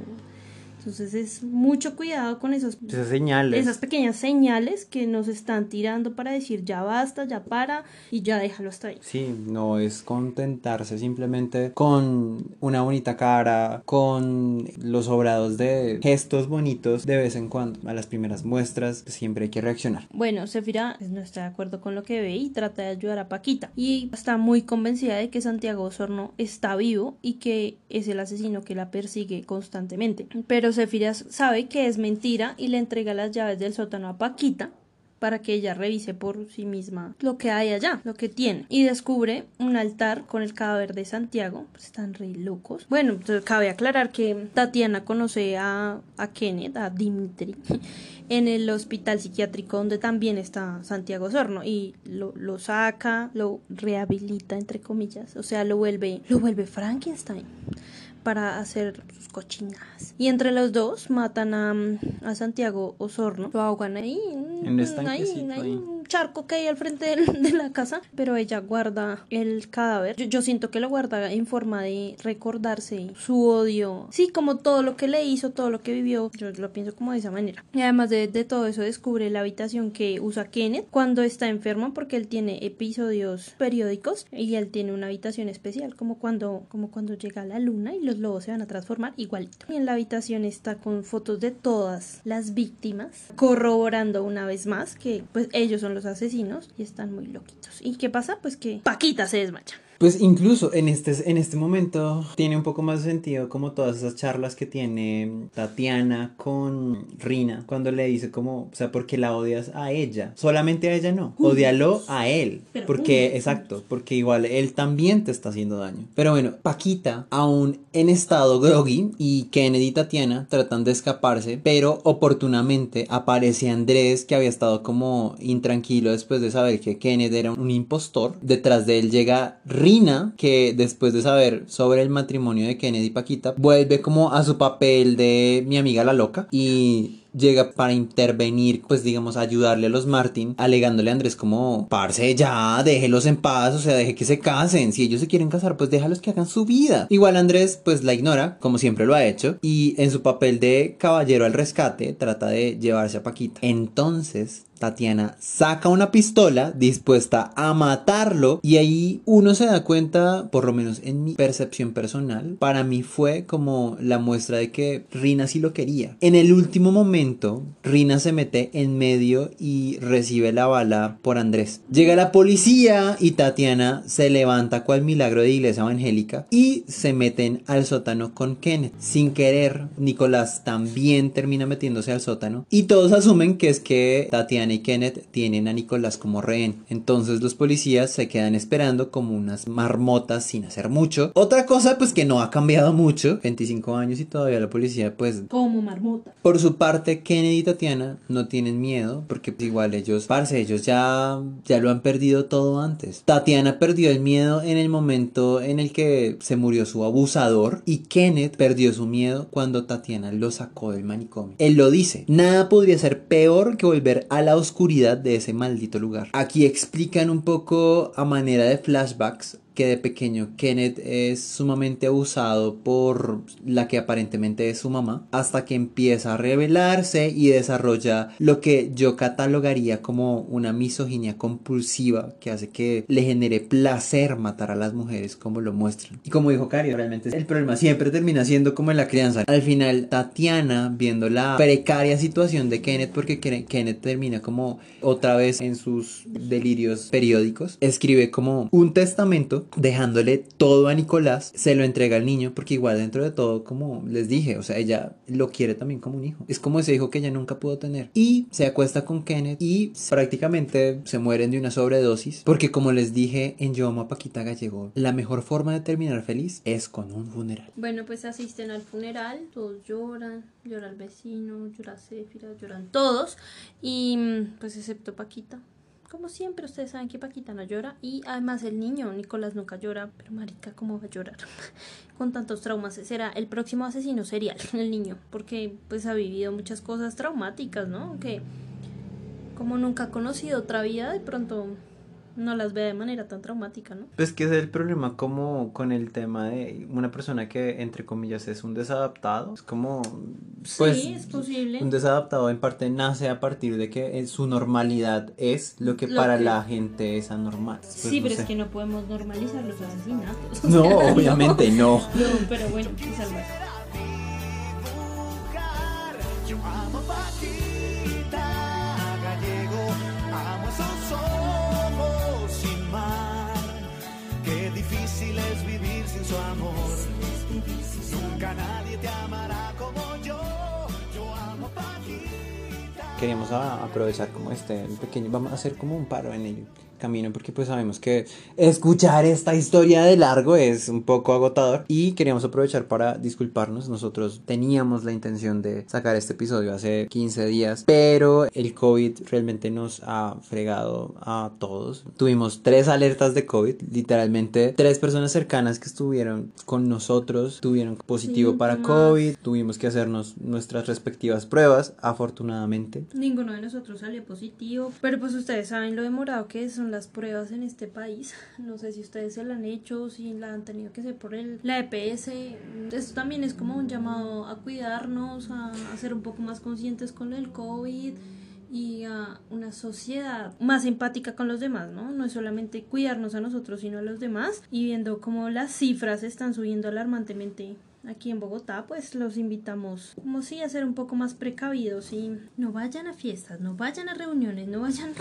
Entonces es mucho cuidado con esos, Esas señales. esas pequeñas señales que nos están tirando para decir ya basta, ya para y ya déjalo hasta ahí. Sí, no es contentarse simplemente con una bonita cara, con los obrados de gestos bonitos de vez en cuando. A las primeras muestras pues, siempre hay que reaccionar. Bueno, Sefira pues, no está de acuerdo con lo que ve y trata de ayudar a Paquita. Y está muy convencida de que Santiago Osorno está vivo y que es el asesino que la persigue constantemente. Pero Sefira sabe que es mentira y le entrega las llaves del sótano a Paquita para que ella revise por sí misma lo que hay allá, lo que tiene. Y descubre un altar con el cadáver de Santiago. Pues están re locos. Bueno, entonces cabe aclarar que Tatiana conoce a, a Kenneth, a Dimitri, en el hospital psiquiátrico donde también está Santiago Sorno. Y lo, lo saca, lo rehabilita, entre comillas. O sea, lo vuelve, lo vuelve Frankenstein para hacer sus cochinadas. Y entre los dos matan a, a Santiago Osorno. Lo ahogan ahí. En un ahí, ahí, un charco que hay al frente del- de, la casa. Pero ella guarda el cadáver. Yo, yo siento que lo guarda en forma de recordarse su odio. Sí, como todo lo que le hizo, todo lo que vivió. Yo lo pienso como de esa manera. Y además de, de todo eso descubre la habitación que usa Kenneth cuando está enfermo porque él tiene episodios periódicos y él tiene una habitación especial como cuando como cuando llega la luna y los lobos se van a transformar igualito. Y en la habitación está con fotos de todas las víctimas corroborando una vez más que pues ellos son los asesinos y están muy loquitos. ¿Y qué pasa? Pues que Paquita se desmaya. Pues incluso en este, en este momento tiene un poco más de sentido como todas esas charlas que tiene Tatiana con Rina cuando le dice como, o sea, porque la odias a ella, solamente a ella no, odialo a él, Pero porque, juntos. exacto, porque igual él también te está haciendo daño. Pero bueno, Paquita, aún en estado groggy y Kennedy y Tatiana tratan de escaparse, pero oportunamente aparece Andrés que había estado como intranquilo después de saber que Kennedy era un impostor. Detrás de él llega Rina, que después de saber sobre el matrimonio de Kennedy y Paquita, vuelve como a su papel de mi amiga la loca y llega para intervenir, pues digamos, ayudarle a los Martin, alegándole a Andrés como, parce, ya, déjelos en paz, o sea, deje que se casen, si ellos se quieren casar, pues déjalos que hagan su vida. Igual Andrés, pues la ignora, como siempre lo ha hecho, y en su papel de caballero al rescate, trata de llevarse a Paquita. Entonces, Tatiana saca una pistola dispuesta a matarlo y ahí uno se da cuenta, por lo menos en mi percepción personal, para mí fue como la muestra de que Rina sí lo quería. En el último momento, Rina se mete en medio y recibe la bala por Andrés. Llega la policía y Tatiana se levanta cual milagro de iglesia evangélica y se meten al sótano con Kenneth. Sin querer, Nicolás también termina metiéndose al sótano y todos asumen que es que Tatiana y Kenneth tienen a Nicolás como rehén. Entonces los policías se quedan esperando como unas marmotas sin hacer mucho. Otra cosa pues que no ha cambiado mucho, 25 años y todavía la policía pues Como marmota. por su parte, Kennedy y Tatiana no tienen miedo porque pues, igual ellos, parce, ellos ya, ya lo han perdido todo antes. Tatiana perdió el miedo en el momento en el que se murió su abusador y Kenneth perdió su miedo cuando Tatiana lo sacó del manicomio. Él lo dice, nada podría ser peor que volver a la oscuridad de ese maldito lugar. Aquí explican un poco a manera de flashbacks de pequeño Kenneth es sumamente abusado por la que aparentemente es su mamá, hasta que empieza a rebelarse y desarrolla lo que yo catalogaría como una misoginia compulsiva que hace que le genere placer matar a las mujeres como lo muestran. Y como dijo Cari, realmente el problema siempre termina siendo como en la crianza. Al final, Tatiana, viendo la precaria situación de Kenneth, porque Ken- Kenneth termina como otra vez en sus delirios periódicos, escribe como un testamento dejándole todo a Nicolás, se lo entrega al niño porque igual dentro de todo, como les dije, o sea, ella lo quiere también como un hijo. Es como ese hijo que ella nunca pudo tener. Y se acuesta con Kenneth y prácticamente se mueren de una sobredosis porque como les dije en Yo a Paquita Gallego, la mejor forma de terminar feliz es con un funeral. Bueno, pues asisten al funeral, todos lloran, llora el vecino, llora Céfira, lloran todos, y pues excepto Paquita, como siempre, ustedes saben que Paquita no llora. Y además el niño, Nicolás, nunca llora. Pero marica, ¿cómo va a llorar? Con tantos traumas. Será el próximo asesino serial, el niño. Porque pues ha vivido muchas cosas traumáticas, ¿no? Que como nunca ha conocido otra vida, de pronto no las ve de manera tan traumática, ¿no? Pues que es el problema como con el tema de una persona que entre comillas es un desadaptado, es como pues sí, es posible. un desadaptado en parte nace a partir de que en su normalidad es lo que Lo para que- la gente es anormal. Pues, sí, no pero sé. es que no podemos normalizar los asesinatos. No, obviamente no. No, pero bueno, es algo así. Nadie te amará Queríamos a- aprovechar como este pequeño, vamos a hacer como un paro en el camino porque pues sabemos que escuchar esta historia de largo es un poco agotador y queríamos aprovechar para disculparnos. Nosotros teníamos la intención de sacar este episodio hace 15 días, pero el COVID realmente nos ha fregado a todos. Tuvimos tres alertas de COVID, literalmente tres personas cercanas que estuvieron con nosotros tuvieron positivo para Síntomas. COVID, tuvimos que hacernos nuestras respectivas pruebas, afortunadamente. Ninguno de nosotros salió positivo, pero pues ustedes saben lo demorado que son las pruebas en este país. No sé si ustedes se la han hecho, si la han tenido que hacer por el, la EPS. Esto también es como un llamado a cuidarnos, a, a ser un poco más conscientes con el COVID y a una sociedad más empática con los demás, ¿no? No es solamente cuidarnos a nosotros, sino a los demás y viendo cómo las cifras están subiendo alarmantemente aquí en Bogotá, pues los invitamos como si a ser un poco más precavidos y no vayan a fiestas, no vayan a reuniones, no vayan...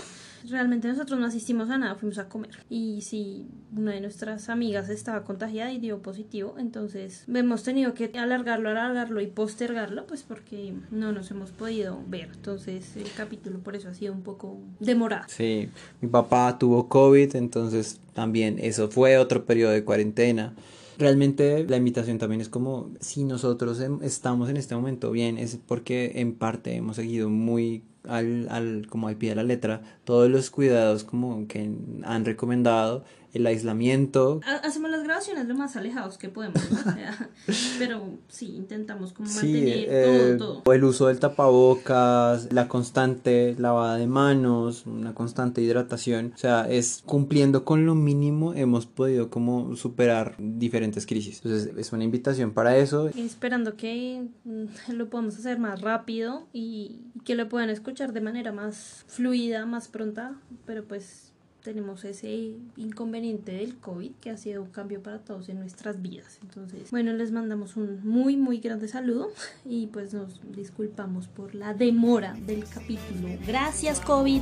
Realmente nosotros no asistimos a nada, fuimos a comer. Y si una de nuestras amigas estaba contagiada y dio positivo, entonces hemos tenido que alargarlo, alargarlo y postergarlo, pues porque no nos hemos podido ver. Entonces el capítulo por eso ha sido un poco demorado. Sí, mi papá tuvo COVID, entonces también eso fue otro periodo de cuarentena. Realmente la invitación también es como si nosotros em- estamos en este momento bien, es porque en parte hemos seguido muy al, al, como al pie de la letra todos los cuidados como que han recomendado, el aislamiento, Ha- Hacemos las grabaciones lo más alejados que podemos. O sea, pero sí, intentamos como Sí, mantener eh, todo, todo. el uso del tapabocas, la constante lavada de manos, una constante hidratación, o sea, es cumpliendo con lo mínimo hemos podido como superar diferentes crisis. Entonces es una invitación para eso. Esperando que mm, lo podamos hacer más rápido y que lo puedan escuchar de manera más fluida, más pronta, pero pues tenemos ese inconveniente del COVID que ha sido un cambio para todos en nuestras vidas. Entonces, bueno, les mandamos un muy, muy grande saludo y pues nos disculpamos por la demora del capítulo. Gracias, COVID.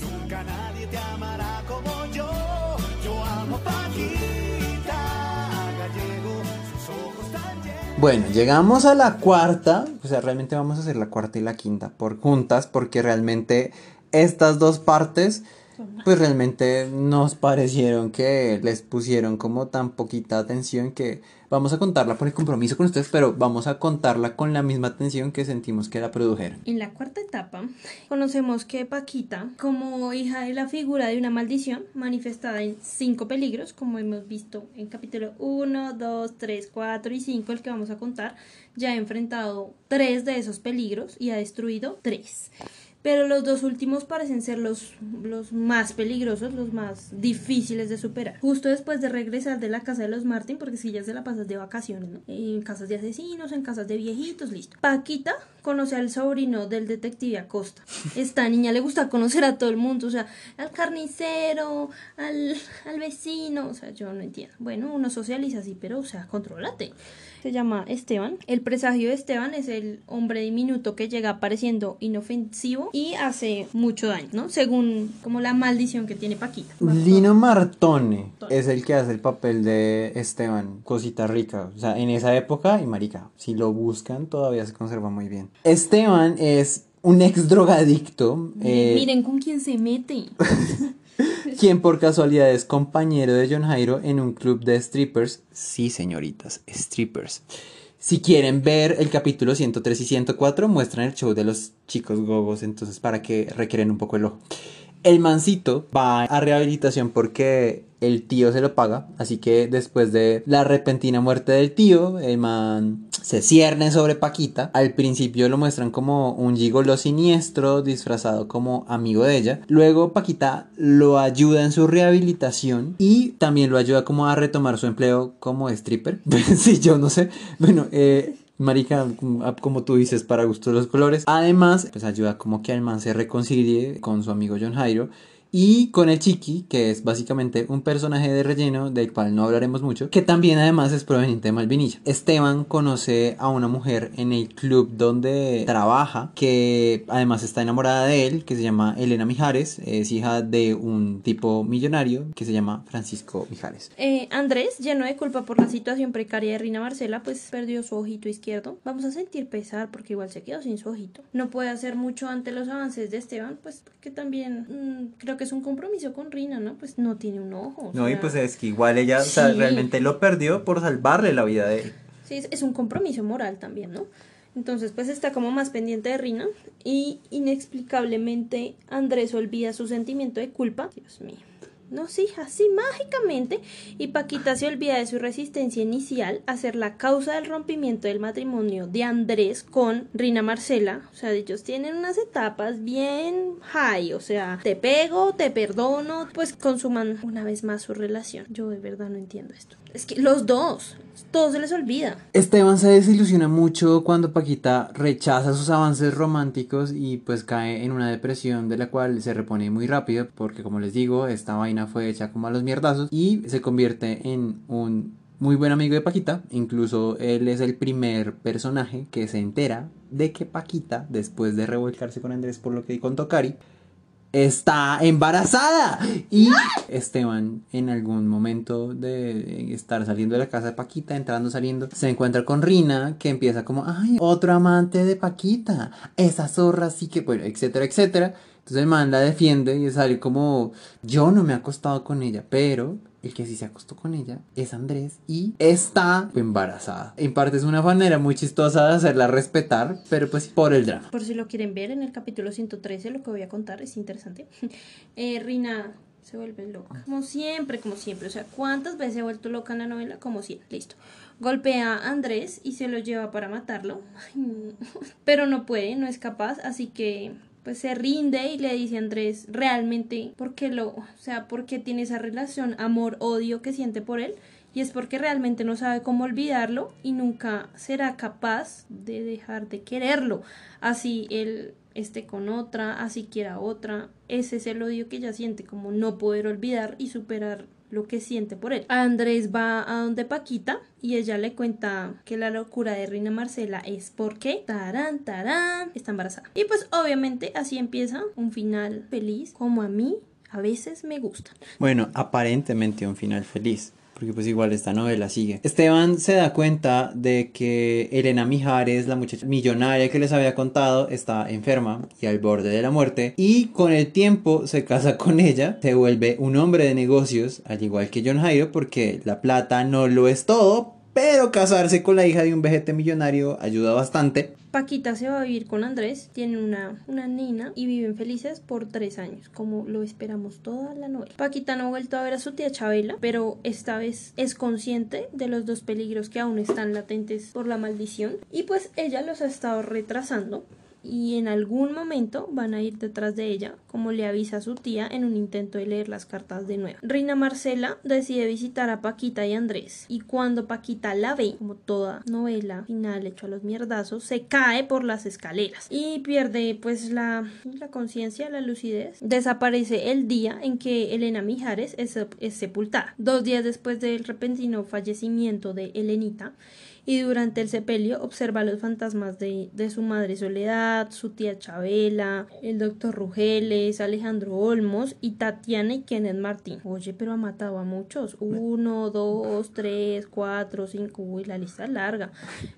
Nunca nadie te amará como yo. Yo amo Paquita Gallego, sus ojos tan llenos. Bueno, llegamos a la cuarta, o sea, realmente vamos a hacer la cuarta y la quinta por juntas porque realmente estas dos partes pues realmente nos parecieron que les pusieron como tan poquita atención que vamos a contarla por el compromiso con ustedes, pero vamos a contarla con la misma atención que sentimos que la produjeron. En la cuarta etapa, conocemos que Paquita, como hija de la figura de una maldición manifestada en cinco peligros, como hemos visto en capítulo 1, 2, 3, 4 y 5, el que vamos a contar, ya ha enfrentado tres de esos peligros y ha destruido tres. Pero los dos últimos parecen ser los, los más peligrosos, los más difíciles de superar. Justo después de regresar de la casa de los Martin, porque si ya se la pasas de vacaciones, ¿no? En casas de asesinos, en casas de viejitos, listo. Paquita conoce al sobrino del detective Acosta. Esta niña le gusta conocer a todo el mundo, o sea, al carnicero, al, al vecino, o sea, yo no entiendo. Bueno, uno socializa así, pero, o sea, contrólate. Se llama Esteban. El presagio de Esteban es el hombre diminuto que llega apareciendo inofensivo y hace mucho daño, ¿no? Según como la maldición que tiene Paquita. Lino Martone es el que hace el papel de Esteban, cosita rica. O sea, en esa época, y marica, si lo buscan, todavía se conserva muy bien. Esteban es un ex drogadicto. Eh, miren con quién se mete. quien por casualidad es compañero de John Jairo en un club de strippers. Sí, señoritas, strippers. Si quieren ver el capítulo 103 y 104, muestran el show de los chicos gogos, entonces para que requieren un poco el ojo. El mancito va a rehabilitación porque el tío se lo paga, así que después de la repentina muerte del tío, el man se cierne sobre Paquita. Al principio lo muestran como un gigolo siniestro disfrazado como amigo de ella. Luego Paquita lo ayuda en su rehabilitación y también lo ayuda como a retomar su empleo como stripper. sí, yo no sé. Bueno, eh, Marica, como tú dices, para gusto de los colores. Además, pues ayuda como que al man se reconcilie con su amigo John Jairo y con el Chiqui, que es básicamente un personaje de relleno del cual no hablaremos mucho, que también además es proveniente de Malvinilla. Esteban conoce a una mujer en el club donde trabaja, que además está enamorada de él, que se llama Elena Mijares, es hija de un tipo millonario que se llama Francisco Mijares. Eh, Andrés, lleno de culpa por la situación precaria de Rina Marcela, pues perdió su ojito izquierdo. Vamos a sentir pesar porque igual se quedó sin su ojito. No puede hacer mucho ante los avances de Esteban, pues porque también mm, creo que es un compromiso con Rina, ¿no? Pues no tiene un ojo. No, y pues es que igual ella, o sea, realmente lo perdió por salvarle la vida de él. Sí, es un compromiso moral también, ¿no? Entonces, pues está como más pendiente de Rina y inexplicablemente Andrés olvida su sentimiento de culpa. Dios mío. No, sí, así mágicamente. Y Paquita se olvida de su resistencia inicial a ser la causa del rompimiento del matrimonio de Andrés con Rina Marcela. O sea, ellos tienen unas etapas bien high. O sea, te pego, te perdono, pues consuman una vez más su relación. Yo de verdad no entiendo esto. Es que los dos, todo se les olvida. Esteban se desilusiona mucho cuando Paquita rechaza sus avances románticos y pues cae en una depresión de la cual se repone muy rápido porque como les digo, esta vaina fue hecha como a los mierdazos y se convierte en un muy buen amigo de Paquita. Incluso él es el primer personaje que se entera de que Paquita, después de revolcarse con Andrés por lo que contó Cari, está embarazada. Y Esteban, en algún momento de estar saliendo de la casa de Paquita, entrando, saliendo, se encuentra con Rina, que empieza como, ay, otro amante de Paquita, esa zorra sí que, bueno, etcétera, etcétera. Entonces el man la defiende y sale como, yo no me he acostado con ella, pero el que sí se acostó con ella es Andrés y está embarazada. En parte es una manera muy chistosa de hacerla respetar, pero pues por el drama. Por si lo quieren ver en el capítulo 113, lo que voy a contar es interesante. Eh, Rina se vuelve loca. Como siempre, como siempre. O sea, ¿cuántas veces se ha vuelto loca en la novela? Como siempre. Listo. Golpea a Andrés y se lo lleva para matarlo. Pero no puede, no es capaz, así que pues se rinde y le dice a Andrés realmente por qué lo, o sea, por qué tiene esa relación amor-odio que siente por él y es porque realmente no sabe cómo olvidarlo y nunca será capaz de dejar de quererlo. Así él esté con otra, así quiera otra, ese es el odio que ella siente, como no poder olvidar y superar lo que siente por él. Andrés va a donde Paquita y ella le cuenta que la locura de Reina Marcela es porque tarán, tarán, está embarazada. Y pues obviamente así empieza un final feliz como a mí a veces me gusta. Bueno, aparentemente un final feliz porque pues igual esta novela sigue. Esteban se da cuenta de que Elena Mijares, la muchacha millonaria que les había contado, está enferma y al borde de la muerte y con el tiempo se casa con ella, se vuelve un hombre de negocios, al igual que John Jairo, porque la plata no lo es todo, pero casarse con la hija de un vejete millonario ayuda bastante. Paquita se va a vivir con Andrés, tiene una, una nina y viven felices por tres años, como lo esperamos toda la novela. Paquita no ha vuelto a ver a su tía Chabela, pero esta vez es consciente de los dos peligros que aún están latentes por la maldición y pues ella los ha estado retrasando y en algún momento van a ir detrás de ella, como le avisa su tía en un intento de leer las cartas de nuevo. Reina Marcela decide visitar a Paquita y Andrés, y cuando Paquita la ve, como toda novela final hecho a los mierdazos, se cae por las escaleras y pierde pues la, la conciencia, la lucidez. Desaparece el día en que Elena Mijares es, es sepultada. Dos días después del repentino fallecimiento de Elenita, y durante el sepelio observa los fantasmas de, de, su madre Soledad, su tía Chabela, el doctor Rugeles, Alejandro Olmos y Tatiana y Kenneth Martín. Oye, pero ha matado a muchos. Uno, dos, tres, cuatro, cinco. Uy, la lista es larga.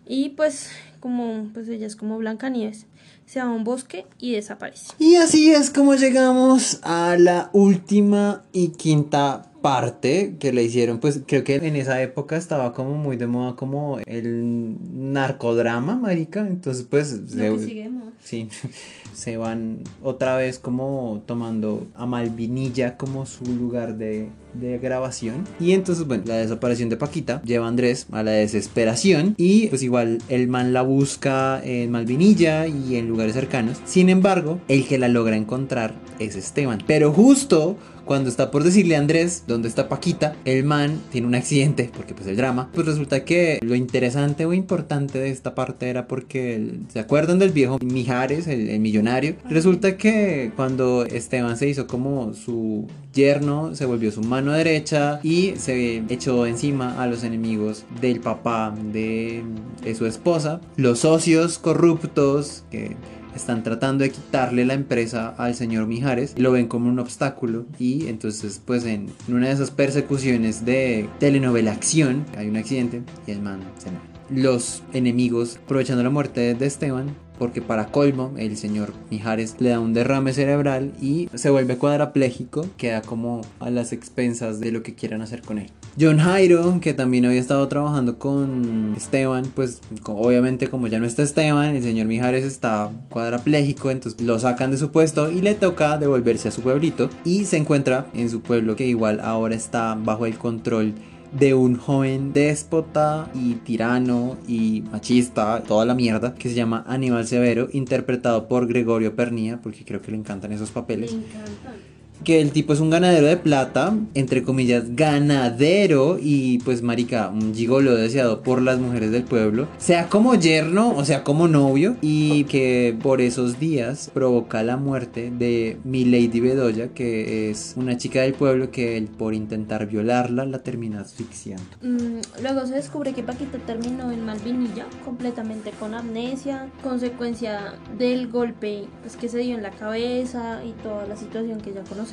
Y pues, como, pues ella es como Blancanieves se va a un bosque y desaparece. Y así es como llegamos a la última y quinta parte que le hicieron, pues creo que en esa época estaba como muy de moda como el narcodrama, marica, entonces pues... Seguimos. Sí, se van otra vez como tomando a Malvinilla como su lugar de, de grabación. Y entonces, bueno, la desaparición de Paquita lleva a Andrés a la desesperación y pues igual el man la busca en Malvinilla y en lugares cercanos. Sin embargo, el que la logra encontrar es Esteban. Pero justo cuando está por decirle a Andrés dónde está Paquita, el man tiene un accidente, porque pues el drama, pues resulta que lo interesante o importante de esta parte era porque, ¿se acuerdan del viejo Mijares, el millonario? Resulta que cuando Esteban se hizo como su yerno, se volvió su mano derecha y se echó encima a los enemigos del papá de, de su esposa, los socios corruptos que están tratando de quitarle la empresa al señor Mijares, lo ven como un obstáculo y entonces pues en una de esas persecuciones de telenovela acción hay un accidente y el man se muere. Los enemigos aprovechando la muerte de Esteban porque para colmo el señor Mijares le da un derrame cerebral y se vuelve cuadrapléjico, queda como a las expensas de lo que quieran hacer con él. John Jairo, que también había estado trabajando con Esteban, pues obviamente como ya no está Esteban, el señor Mijares está cuadrapléjico, entonces lo sacan de su puesto y le toca devolverse a su pueblito y se encuentra en su pueblo que igual ahora está bajo el control de un joven déspota y tirano y machista, toda la mierda, que se llama Aníbal Severo, interpretado por Gregorio Pernía, porque creo que le encantan esos papeles. encantan. Que el tipo es un ganadero de plata, entre comillas, ganadero y pues marica, un gigolo deseado por las mujeres del pueblo, sea como yerno o sea como novio y que por esos días provoca la muerte de Milady Bedoya, que es una chica del pueblo que él por intentar violarla la termina asfixiando. Mm, luego se descubre que Paquita terminó en Malvinilla, completamente con amnesia, consecuencia del golpe pues, que se dio en la cabeza y toda la situación que ya conocemos.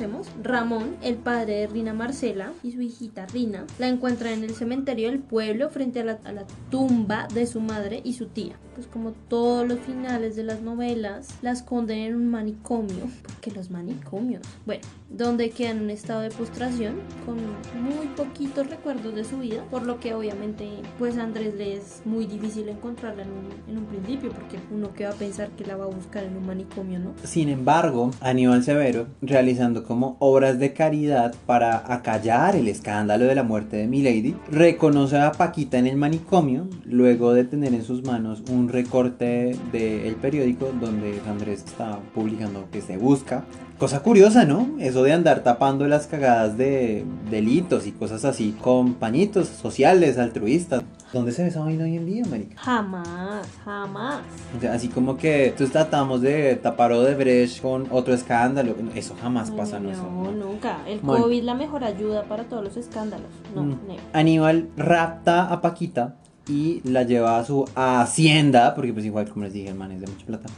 Ramón, el padre de Rina Marcela y su hijita Rina, la encuentran en el cementerio del pueblo frente a la, a la tumba de su madre y su tía. Pues como todos los finales de las novelas, la esconden en un manicomio, porque los manicomios, bueno, donde queda en un estado de postración con muy poquitos recuerdos de su vida, por lo que obviamente pues a Andrés le es muy difícil encontrarla en un, en un principio, porque uno que va a pensar que la va a buscar en un manicomio, ¿no? Sin embargo, Aníbal Severo, realizando como obras de caridad para acallar el escándalo de la muerte de Milady, reconoce a Paquita en el manicomio luego de tener en sus manos un recorte del periódico donde Andrés está publicando que se busca. Cosa curiosa, ¿no? Eso de andar tapando las cagadas de delitos y cosas así con pañitos sociales, altruistas. ¿Dónde se ve esa vaina hoy en día, marica? Jamás, jamás. O sea, así como que entonces tratamos de tapar Odebrecht con otro escándalo. Eso jamás pasa, no, no, eso, no. nunca. El Bueno. COVID la mejor ayuda para todos los escándalos. No, Mm. no. Aníbal rapta a Paquita y la lleva a su hacienda, porque pues igual como les dije, el man es de mucha plata.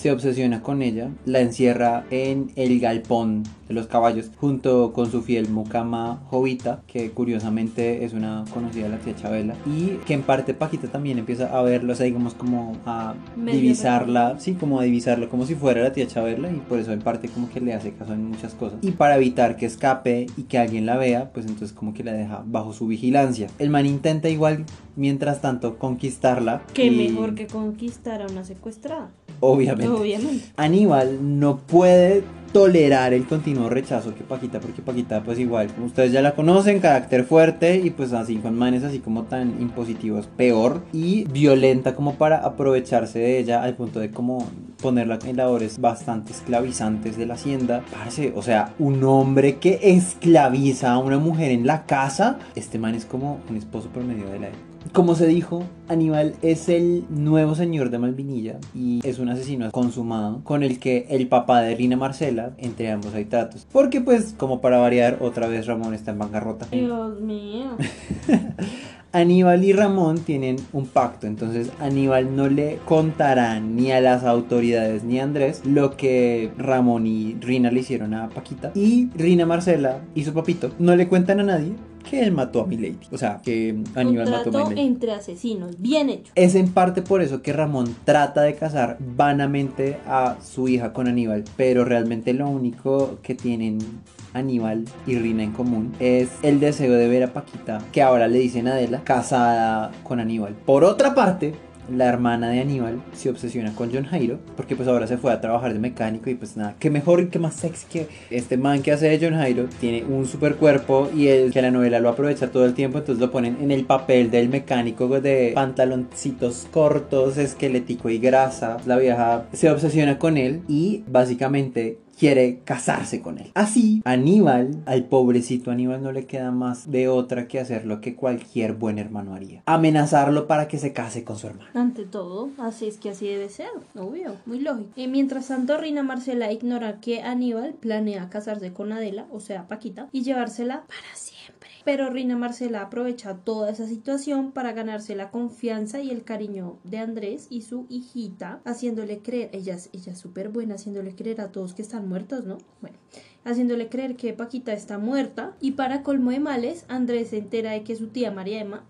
Se obsesiona con ella, la encierra en el galpón de los caballos junto con su fiel mucama Jovita, que curiosamente es una conocida de la tía Chabela, y que en parte Paquita también empieza a verlo, o sea, digamos como a Medio divisarla, sí, como a divisarla como si fuera la tía Chabela, y por eso en parte como que le hace caso en muchas cosas. Y para evitar que escape y que alguien la vea, pues entonces como que la deja bajo su vigilancia. El man intenta igual, mientras tanto, conquistarla. Qué y- mejor que conquistar a una secuestrada. Obviamente. Obviamente. Aníbal no puede tolerar el continuo rechazo que Paquita, porque Paquita pues igual, como ustedes ya la conocen, carácter fuerte y pues así con manes así como tan impositivos, peor y violenta como para aprovecharse de ella al punto de como ponerla en labores bastante esclavizantes de la hacienda. Parce, o sea, un hombre que esclaviza a una mujer en la casa, este man es como un esposo promedio de la época. Como se dijo, Aníbal es el nuevo señor de Malvinilla y es un asesino consumado con el que el papá de Rina Marcela, entre ambos hay tratos. Porque pues, como para variar, otra vez Ramón está en bancarrota. Dios mío. Aníbal y Ramón tienen un pacto, entonces Aníbal no le contará ni a las autoridades ni a Andrés lo que Ramón y Rina le hicieron a Paquita. Y Rina Marcela y su papito no le cuentan a nadie que él mató a Milady. O sea, que Aníbal Un mató a Milady. entre asesinos. Bien hecho. Es en parte por eso que Ramón trata de casar vanamente a su hija con Aníbal, pero realmente lo único que tienen Aníbal y Rina en común es el deseo de ver a Paquita, que ahora le dicen Adela, casada con Aníbal. Por otra parte, la hermana de Aníbal se obsesiona con John Jairo, porque pues ahora se fue a trabajar de mecánico y pues nada, qué mejor y qué más sexy que este man que hace de John Jairo, tiene un super cuerpo y el que la novela lo aprovecha todo el tiempo, entonces lo ponen en el papel del mecánico de pantaloncitos cortos, esquelético y grasa. La vieja se obsesiona con él y básicamente quiere casarse con él. Así, Aníbal, al pobrecito Aníbal no le queda más de otra que hacer lo que cualquier buen hermano haría. Amenazarlo para que se case con su hermano. Ante todo, así es que así debe ser, obvio, muy lógico. Y mientras tanto, Rina Marcela ignora que Aníbal planea casarse con Adela, o sea, Paquita, y llevársela para siempre. Pero Rina Marcela aprovecha toda esa situación para ganarse la confianza y el cariño de Andrés y su hijita, haciéndole creer, ella es ella súper buena, haciéndole creer a todos que están muertos, ¿no? Bueno, haciéndole creer que Paquita está muerta y para colmo de males, Andrés se entera de que su tía María Emma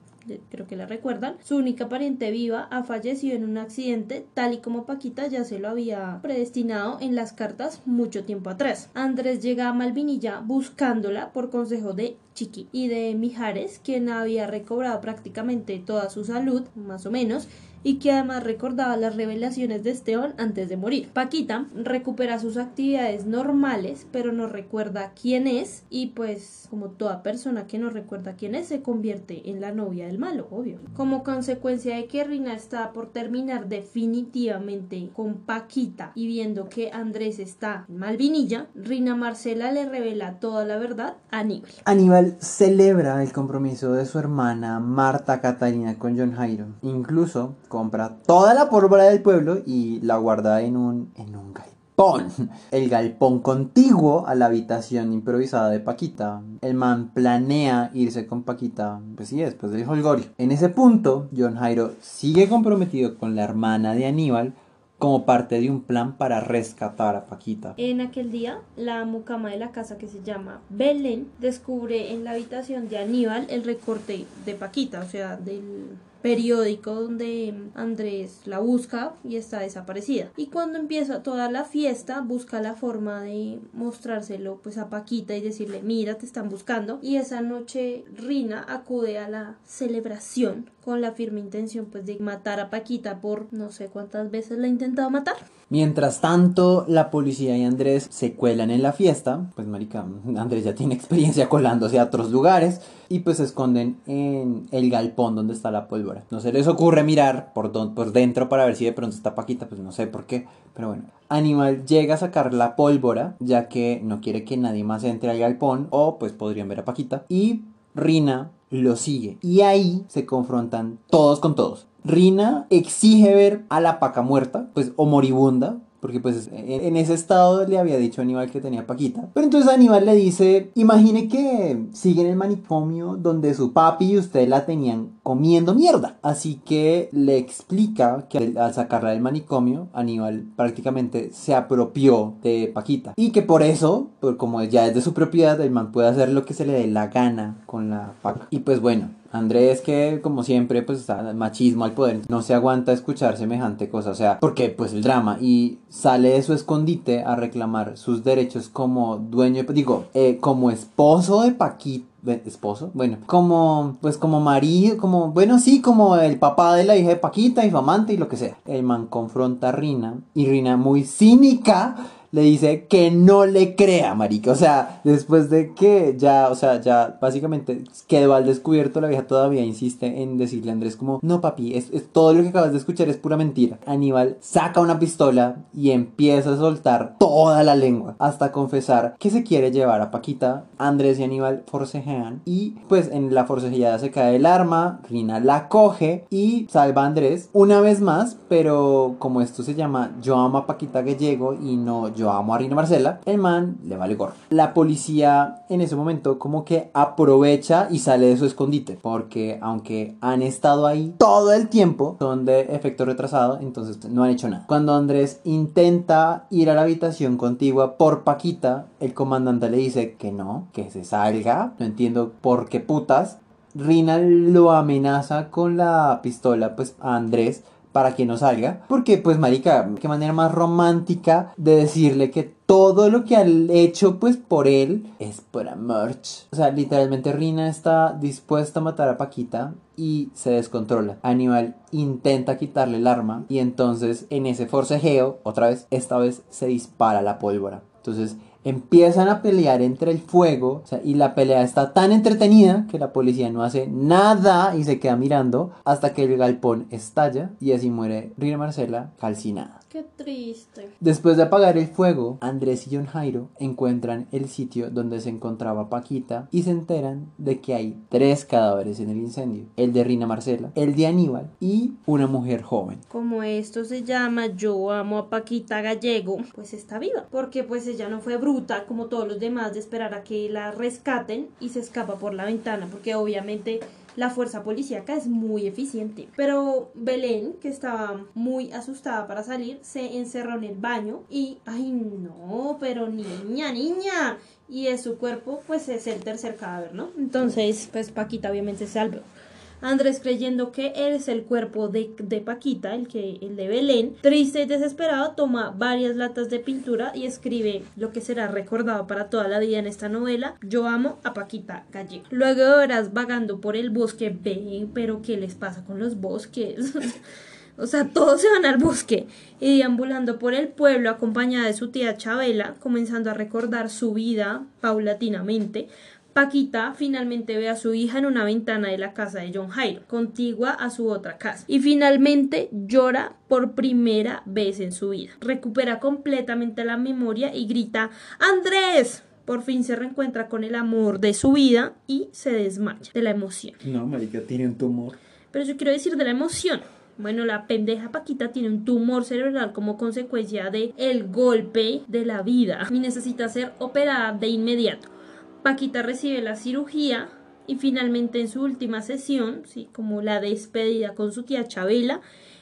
creo que la recuerdan, su única pariente viva ha fallecido en un accidente, tal y como Paquita ya se lo había predestinado en las cartas mucho tiempo atrás. Andrés llega a Malvinilla buscándola por consejo de Chiqui y de Mijares, quien había recobrado prácticamente toda su salud, más o menos, y que además recordaba las revelaciones de Esteban antes de morir. Paquita recupera sus actividades normales, pero no recuerda quién es y pues como toda persona que no recuerda quién es se convierte en la novia del malo, obvio. Como consecuencia de que Rina está por terminar definitivamente con Paquita y viendo que Andrés está en Malvinilla, Rina Marcela le revela toda la verdad a Aníbal. Aníbal celebra el compromiso de su hermana Marta Catalina con John Jairo. Incluso compra toda la pólvora del pueblo y la guarda en un, en un galpón. El galpón contiguo a la habitación improvisada de Paquita. El man planea irse con Paquita, pues sí, después del holgorio. En ese punto, John Jairo sigue comprometido con la hermana de Aníbal como parte de un plan para rescatar a Paquita. En aquel día, la mucama de la casa que se llama Belén descubre en la habitación de Aníbal el recorte de Paquita, o sea, del periódico donde Andrés la busca y está desaparecida. Y cuando empieza toda la fiesta, busca la forma de mostrárselo pues a Paquita y decirle, mira, te están buscando. Y esa noche Rina acude a la celebración con la firme intención pues de matar a Paquita por no sé cuántas veces la ha intentado matar. Mientras tanto, la policía y Andrés se cuelan en la fiesta, pues marica, Andrés ya tiene experiencia colándose a otros lugares y pues se esconden en el galpón donde está la pólvora. No se les ocurre mirar por, por dentro para ver si de pronto está Paquita, pues no sé por qué, pero bueno. Animal llega a sacar la pólvora ya que no quiere que nadie más entre al galpón o pues podrían ver a Paquita y Rina lo sigue. Y ahí se confrontan todos con todos. Rina exige ver a la paca muerta, pues o moribunda, porque pues en ese estado le había dicho a Aníbal que tenía Paquita. Pero entonces Aníbal le dice, imagine que sigue en el manicomio donde su papi y usted la tenían comiendo mierda. Así que le explica que al sacarla del manicomio, Aníbal prácticamente se apropió de Paquita. Y que por eso, como ya es de su propiedad, el man puede hacer lo que se le dé la gana con la paca. Y pues bueno, Andrés que como siempre pues está machismo al poder, no se aguanta escuchar semejante cosa, o sea, porque pues el drama y sale de su escondite a reclamar sus derechos como dueño, digo, eh, como esposo de Paquito esposo, bueno, como pues como marido, como bueno, sí, como el papá de la hija de Paquita y amante y lo que sea. El man confronta a Rina y Rina muy cínica le dice que no le crea, marica. O sea, después de que ya, o sea, ya básicamente quedó al descubierto, la vieja todavía insiste en decirle a Andrés como, no papi, es, todo lo que acabas de escuchar es pura mentira. Aníbal saca una pistola y empieza a soltar toda la lengua hasta confesar que se quiere llevar a Paquita. Andrés y Aníbal forcejean y pues en la forcejeada se cae el arma, Rina la coge y salva a Andrés una vez más, pero como esto se llama Yo amo a Paquita Gallego y no amo a Rina Marcela, el man le vale gorro. La policía en ese momento como que aprovecha y sale de su escondite, porque aunque han estado ahí todo el tiempo, son de efecto retrasado, entonces no han hecho nada. Cuando Andrés intenta ir a la habitación contigua por Paquita, el comandante le dice que no, que se salga, no entiendo por qué putas. Rina lo amenaza con la pistola pues a Andrés para que no salga. Porque, pues, marica, qué manera más romántica de decirle que todo lo que ha hecho, pues, por él es por amor. O sea, literalmente Rina está dispuesta a matar a Paquita y se descontrola. Aníbal intenta quitarle el arma y entonces en ese forcejeo, otra vez, esta vez se dispara la pólvora. Entonces empiezan a pelear entre el fuego y la pelea está tan entretenida que la policía no hace nada y se queda mirando hasta que el galpón estalla y así muere Rina Marcela calcinada. Qué triste. Después de apagar el fuego, Andrés y John Jairo encuentran el sitio donde se encontraba Paquita y se enteran de que hay tres cadáveres en el incendio. El de Rina Marcela, el de Aníbal y una mujer joven. Como esto se llama Yo amo a Paquita Gallego, pues está viva. Porque pues ella no fue bruta como todos los demás de esperar a que la rescaten y se escapa por la ventana. Porque obviamente la fuerza policíaca es muy eficiente. Pero Belén, que estaba muy asustada para salir, se encerró en el baño y, ay no, pero niña, niña. Y es su cuerpo, pues es el tercer cadáver, ¿no? Entonces, pues Paquita obviamente se salvó. Andrés creyendo que es el cuerpo de, Paquita, el, que, el de Belén, triste y desesperado, toma varias latas de pintura y escribe lo que será recordado para toda la vida en esta novela, Yo amo a Paquita Gallego. Luego de horas vagando por el bosque, ven, pero ¿qué les pasa con los bosques? O sea, todos se van al bosque y deambulando por el pueblo acompañada de su tía Chabela, comenzando a recordar su vida paulatinamente, Paquita finalmente ve a su hija en una ventana de la casa de John Jairo, contigua a su otra casa, y finalmente llora por primera vez en su vida. Recupera completamente la memoria y grita ¡Andrés! Por fin se reencuentra con el amor de su vida y se desmaya de la emoción. No, marica, tiene un tumor. Pero yo quiero decir de la emoción. Bueno, la pendeja Paquita tiene un tumor cerebral como consecuencia de el golpe de la vida y necesita ser operada de inmediato. Paquita recibe la cirugía y finalmente en su última sesión, ¿sí? como la despedida con su tía Chabela,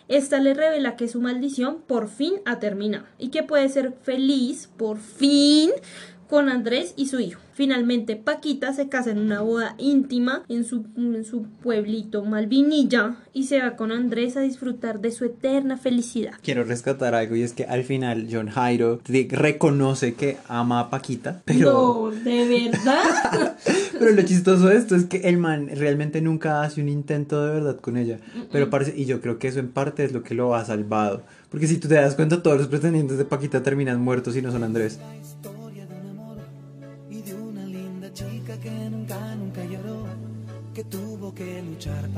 esta le revela que su maldición por fin ha terminado y que puede ser feliz por fin con Andrés y su hijo. Finalmente, Paquita se casa en una boda íntima en su, en su, pueblito Malvinilla y se va con Andrés a disfrutar de su eterna felicidad. Quiero rescatar algo y es que al final John Jairo reconoce que ama a Paquita, pero... No, de verdad. pero lo chistoso de esto es que el man realmente nunca hace un intento de verdad con ella. Pero parece, y yo creo que eso en parte es lo que lo ha salvado. Porque si tú te das cuenta, todos los pretendientes de Paquita terminan muertos y no son Andrés.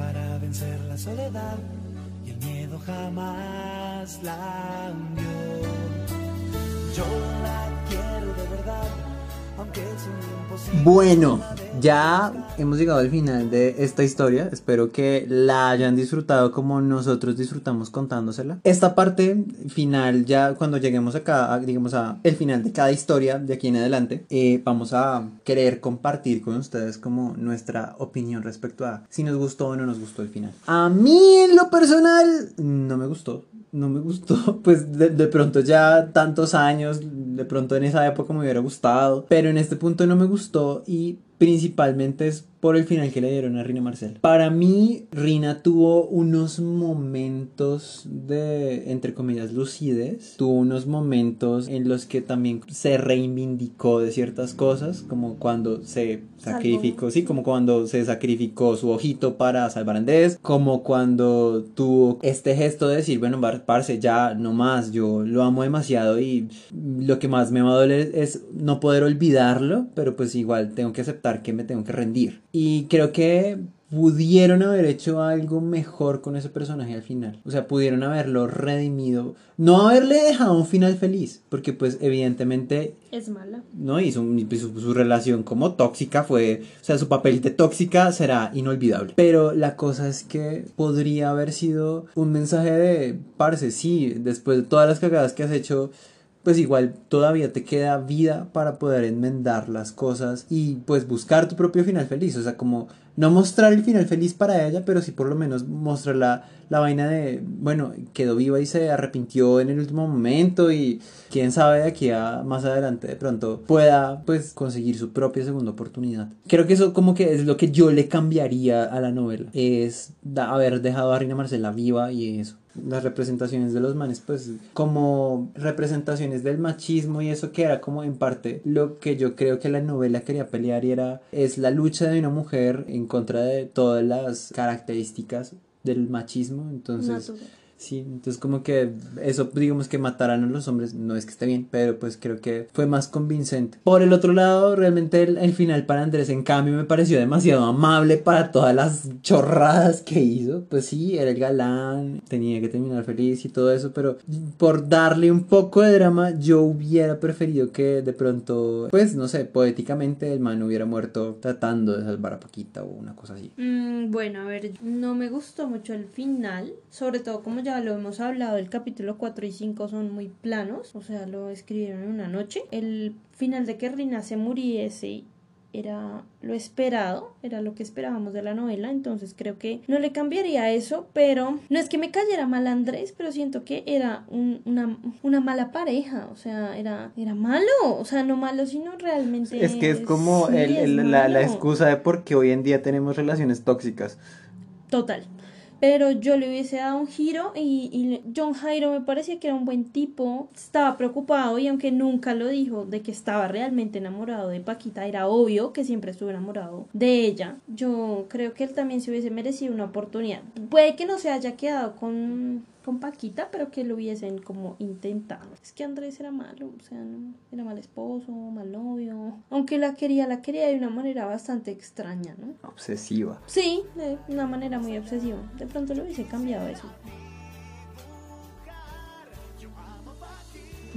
Para vencer la soledad y el miedo jamás la hundió. Yo la quiero de verdad. Bueno, ya hemos llegado al final de esta historia. Espero que la hayan disfrutado como nosotros disfrutamos contándosela. Esta parte final, ya cuando lleguemos acá, digamos a el final de cada historia de aquí en adelante, eh, vamos a querer compartir con ustedes como nuestra opinión respecto a si nos gustó o no nos gustó el final. A mí en lo personal no me gustó no me gustó. Pues de, de, pronto ya tantos años, de pronto en esa época me hubiera gustado, pero en este punto no me gustó y principalmente es por el final que le dieron a Rina Marcel. Para mí, Rina tuvo unos momentos de, entre comillas, lucidez. Tuvo unos momentos en los que también se reivindicó de ciertas cosas, como cuando se sacrificó, sí, como cuando se sacrificó su ojito para salvar a Andrés, como cuando tuvo este gesto de decir, bueno, parce, ya no más, yo lo amo demasiado y lo que más me va a doler es no poder olvidarlo, pero pues igual tengo que aceptar que me tengo que rendir. Y creo que pudieron haber hecho algo mejor con ese personaje al final. O sea, pudieron haberlo redimido. No haberle dejado un final feliz. Porque pues evidentemente... Es mala. No, y su, su, relación como tóxica fue... O sea, su papel de tóxica será inolvidable. Pero la cosa es que podría haber sido un mensaje de... Parce, sí, después de todas las cagadas que has hecho pues igual todavía te queda vida para poder enmendar las cosas y pues buscar tu propio final feliz. O sea, como no mostrar el final feliz para ella, pero sí por lo menos mostrar la, la vaina de, bueno, quedó viva y se arrepintió en el último momento y quién sabe de aquí a más adelante de pronto pueda pues conseguir su propia segunda oportunidad. Creo que eso como que es lo que yo le cambiaría a la novela, es haber dejado a Reina Marcela viva y eso. Las representaciones de los manes, pues como representaciones del machismo y eso que era como en parte lo que yo creo que la novela quería pelear y era es la lucha de una mujer en contra de todas las características del machismo, entonces. Sí, entonces como que eso, digamos que mataran a los hombres, no es que esté bien, pero pues creo que fue más convincente. Por el otro lado, realmente el, el final para Andrés, en cambio, me pareció demasiado amable para todas las chorradas que hizo. Pues sí, era el galán, tenía que terminar feliz y todo eso, pero por darle un poco de drama, yo hubiera preferido que de pronto, pues no sé, poéticamente el man hubiera muerto tratando de salvar a Paquita o una cosa así. Mm, bueno, a ver, no me gustó mucho el final, sobre todo como ya lo hemos hablado, el capítulo 4 y 5 son muy planos, o sea, lo escribieron en una noche. El final de que Rina se muriese era lo esperado, era lo que esperábamos de la novela, entonces creo que no le cambiaría eso, pero no es que me cayera mal Andrés, pero siento que era un- una, una mala pareja, o sea, era, era malo, o sea, no malo, sino realmente... Es que es como sí, el- es el- la, la excusa de por qué hoy en día tenemos relaciones tóxicas. Total. Pero yo le hubiese dado un giro y, John Jairo me parecía que era un buen tipo, estaba preocupado y aunque nunca lo dijo de que estaba realmente enamorado de Paquita, era obvio que siempre estuvo enamorado de ella. Yo creo que él también se hubiese merecido una oportunidad. Puede que no se haya quedado con, con Paquita, pero que lo hubiesen como intentado. Es que Andrés era malo, o sea, no- era mal esposo, mal novio. Aunque la quería, la quería de una manera bastante extraña, ¿no? Obsesiva. Sí, de una manera muy obsesiva. De pronto lo hubiese cambiado eso.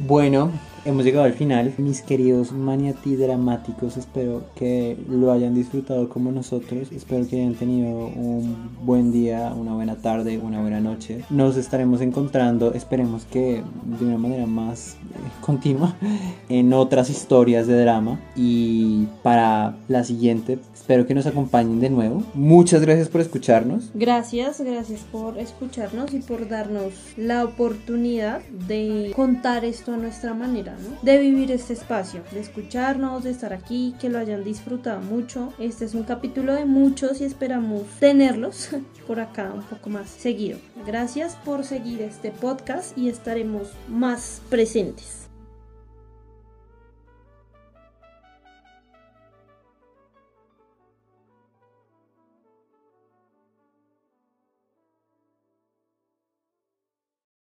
Bueno, hemos llegado al final. Mis queridos maniatí dramáticos, espero que lo hayan disfrutado como nosotros. Espero que hayan tenido un buen día, una buena tarde, una buena noche. Nos estaremos encontrando, esperemos que de una manera más eh, continua, en otras historias de drama. Y para la siguiente, espero que nos acompañen de nuevo. Muchas gracias por escucharnos. Gracias, gracias por escucharnos y por darnos la oportunidad de contar esto a nuestra manera, ¿no? De vivir este espacio, de escucharnos, de estar aquí, que lo hayan disfrutado mucho. Este es un capítulo de muchos y esperamos tenerlos por acá un poco más seguido. Gracias por seguir este podcast y estaremos más presentes.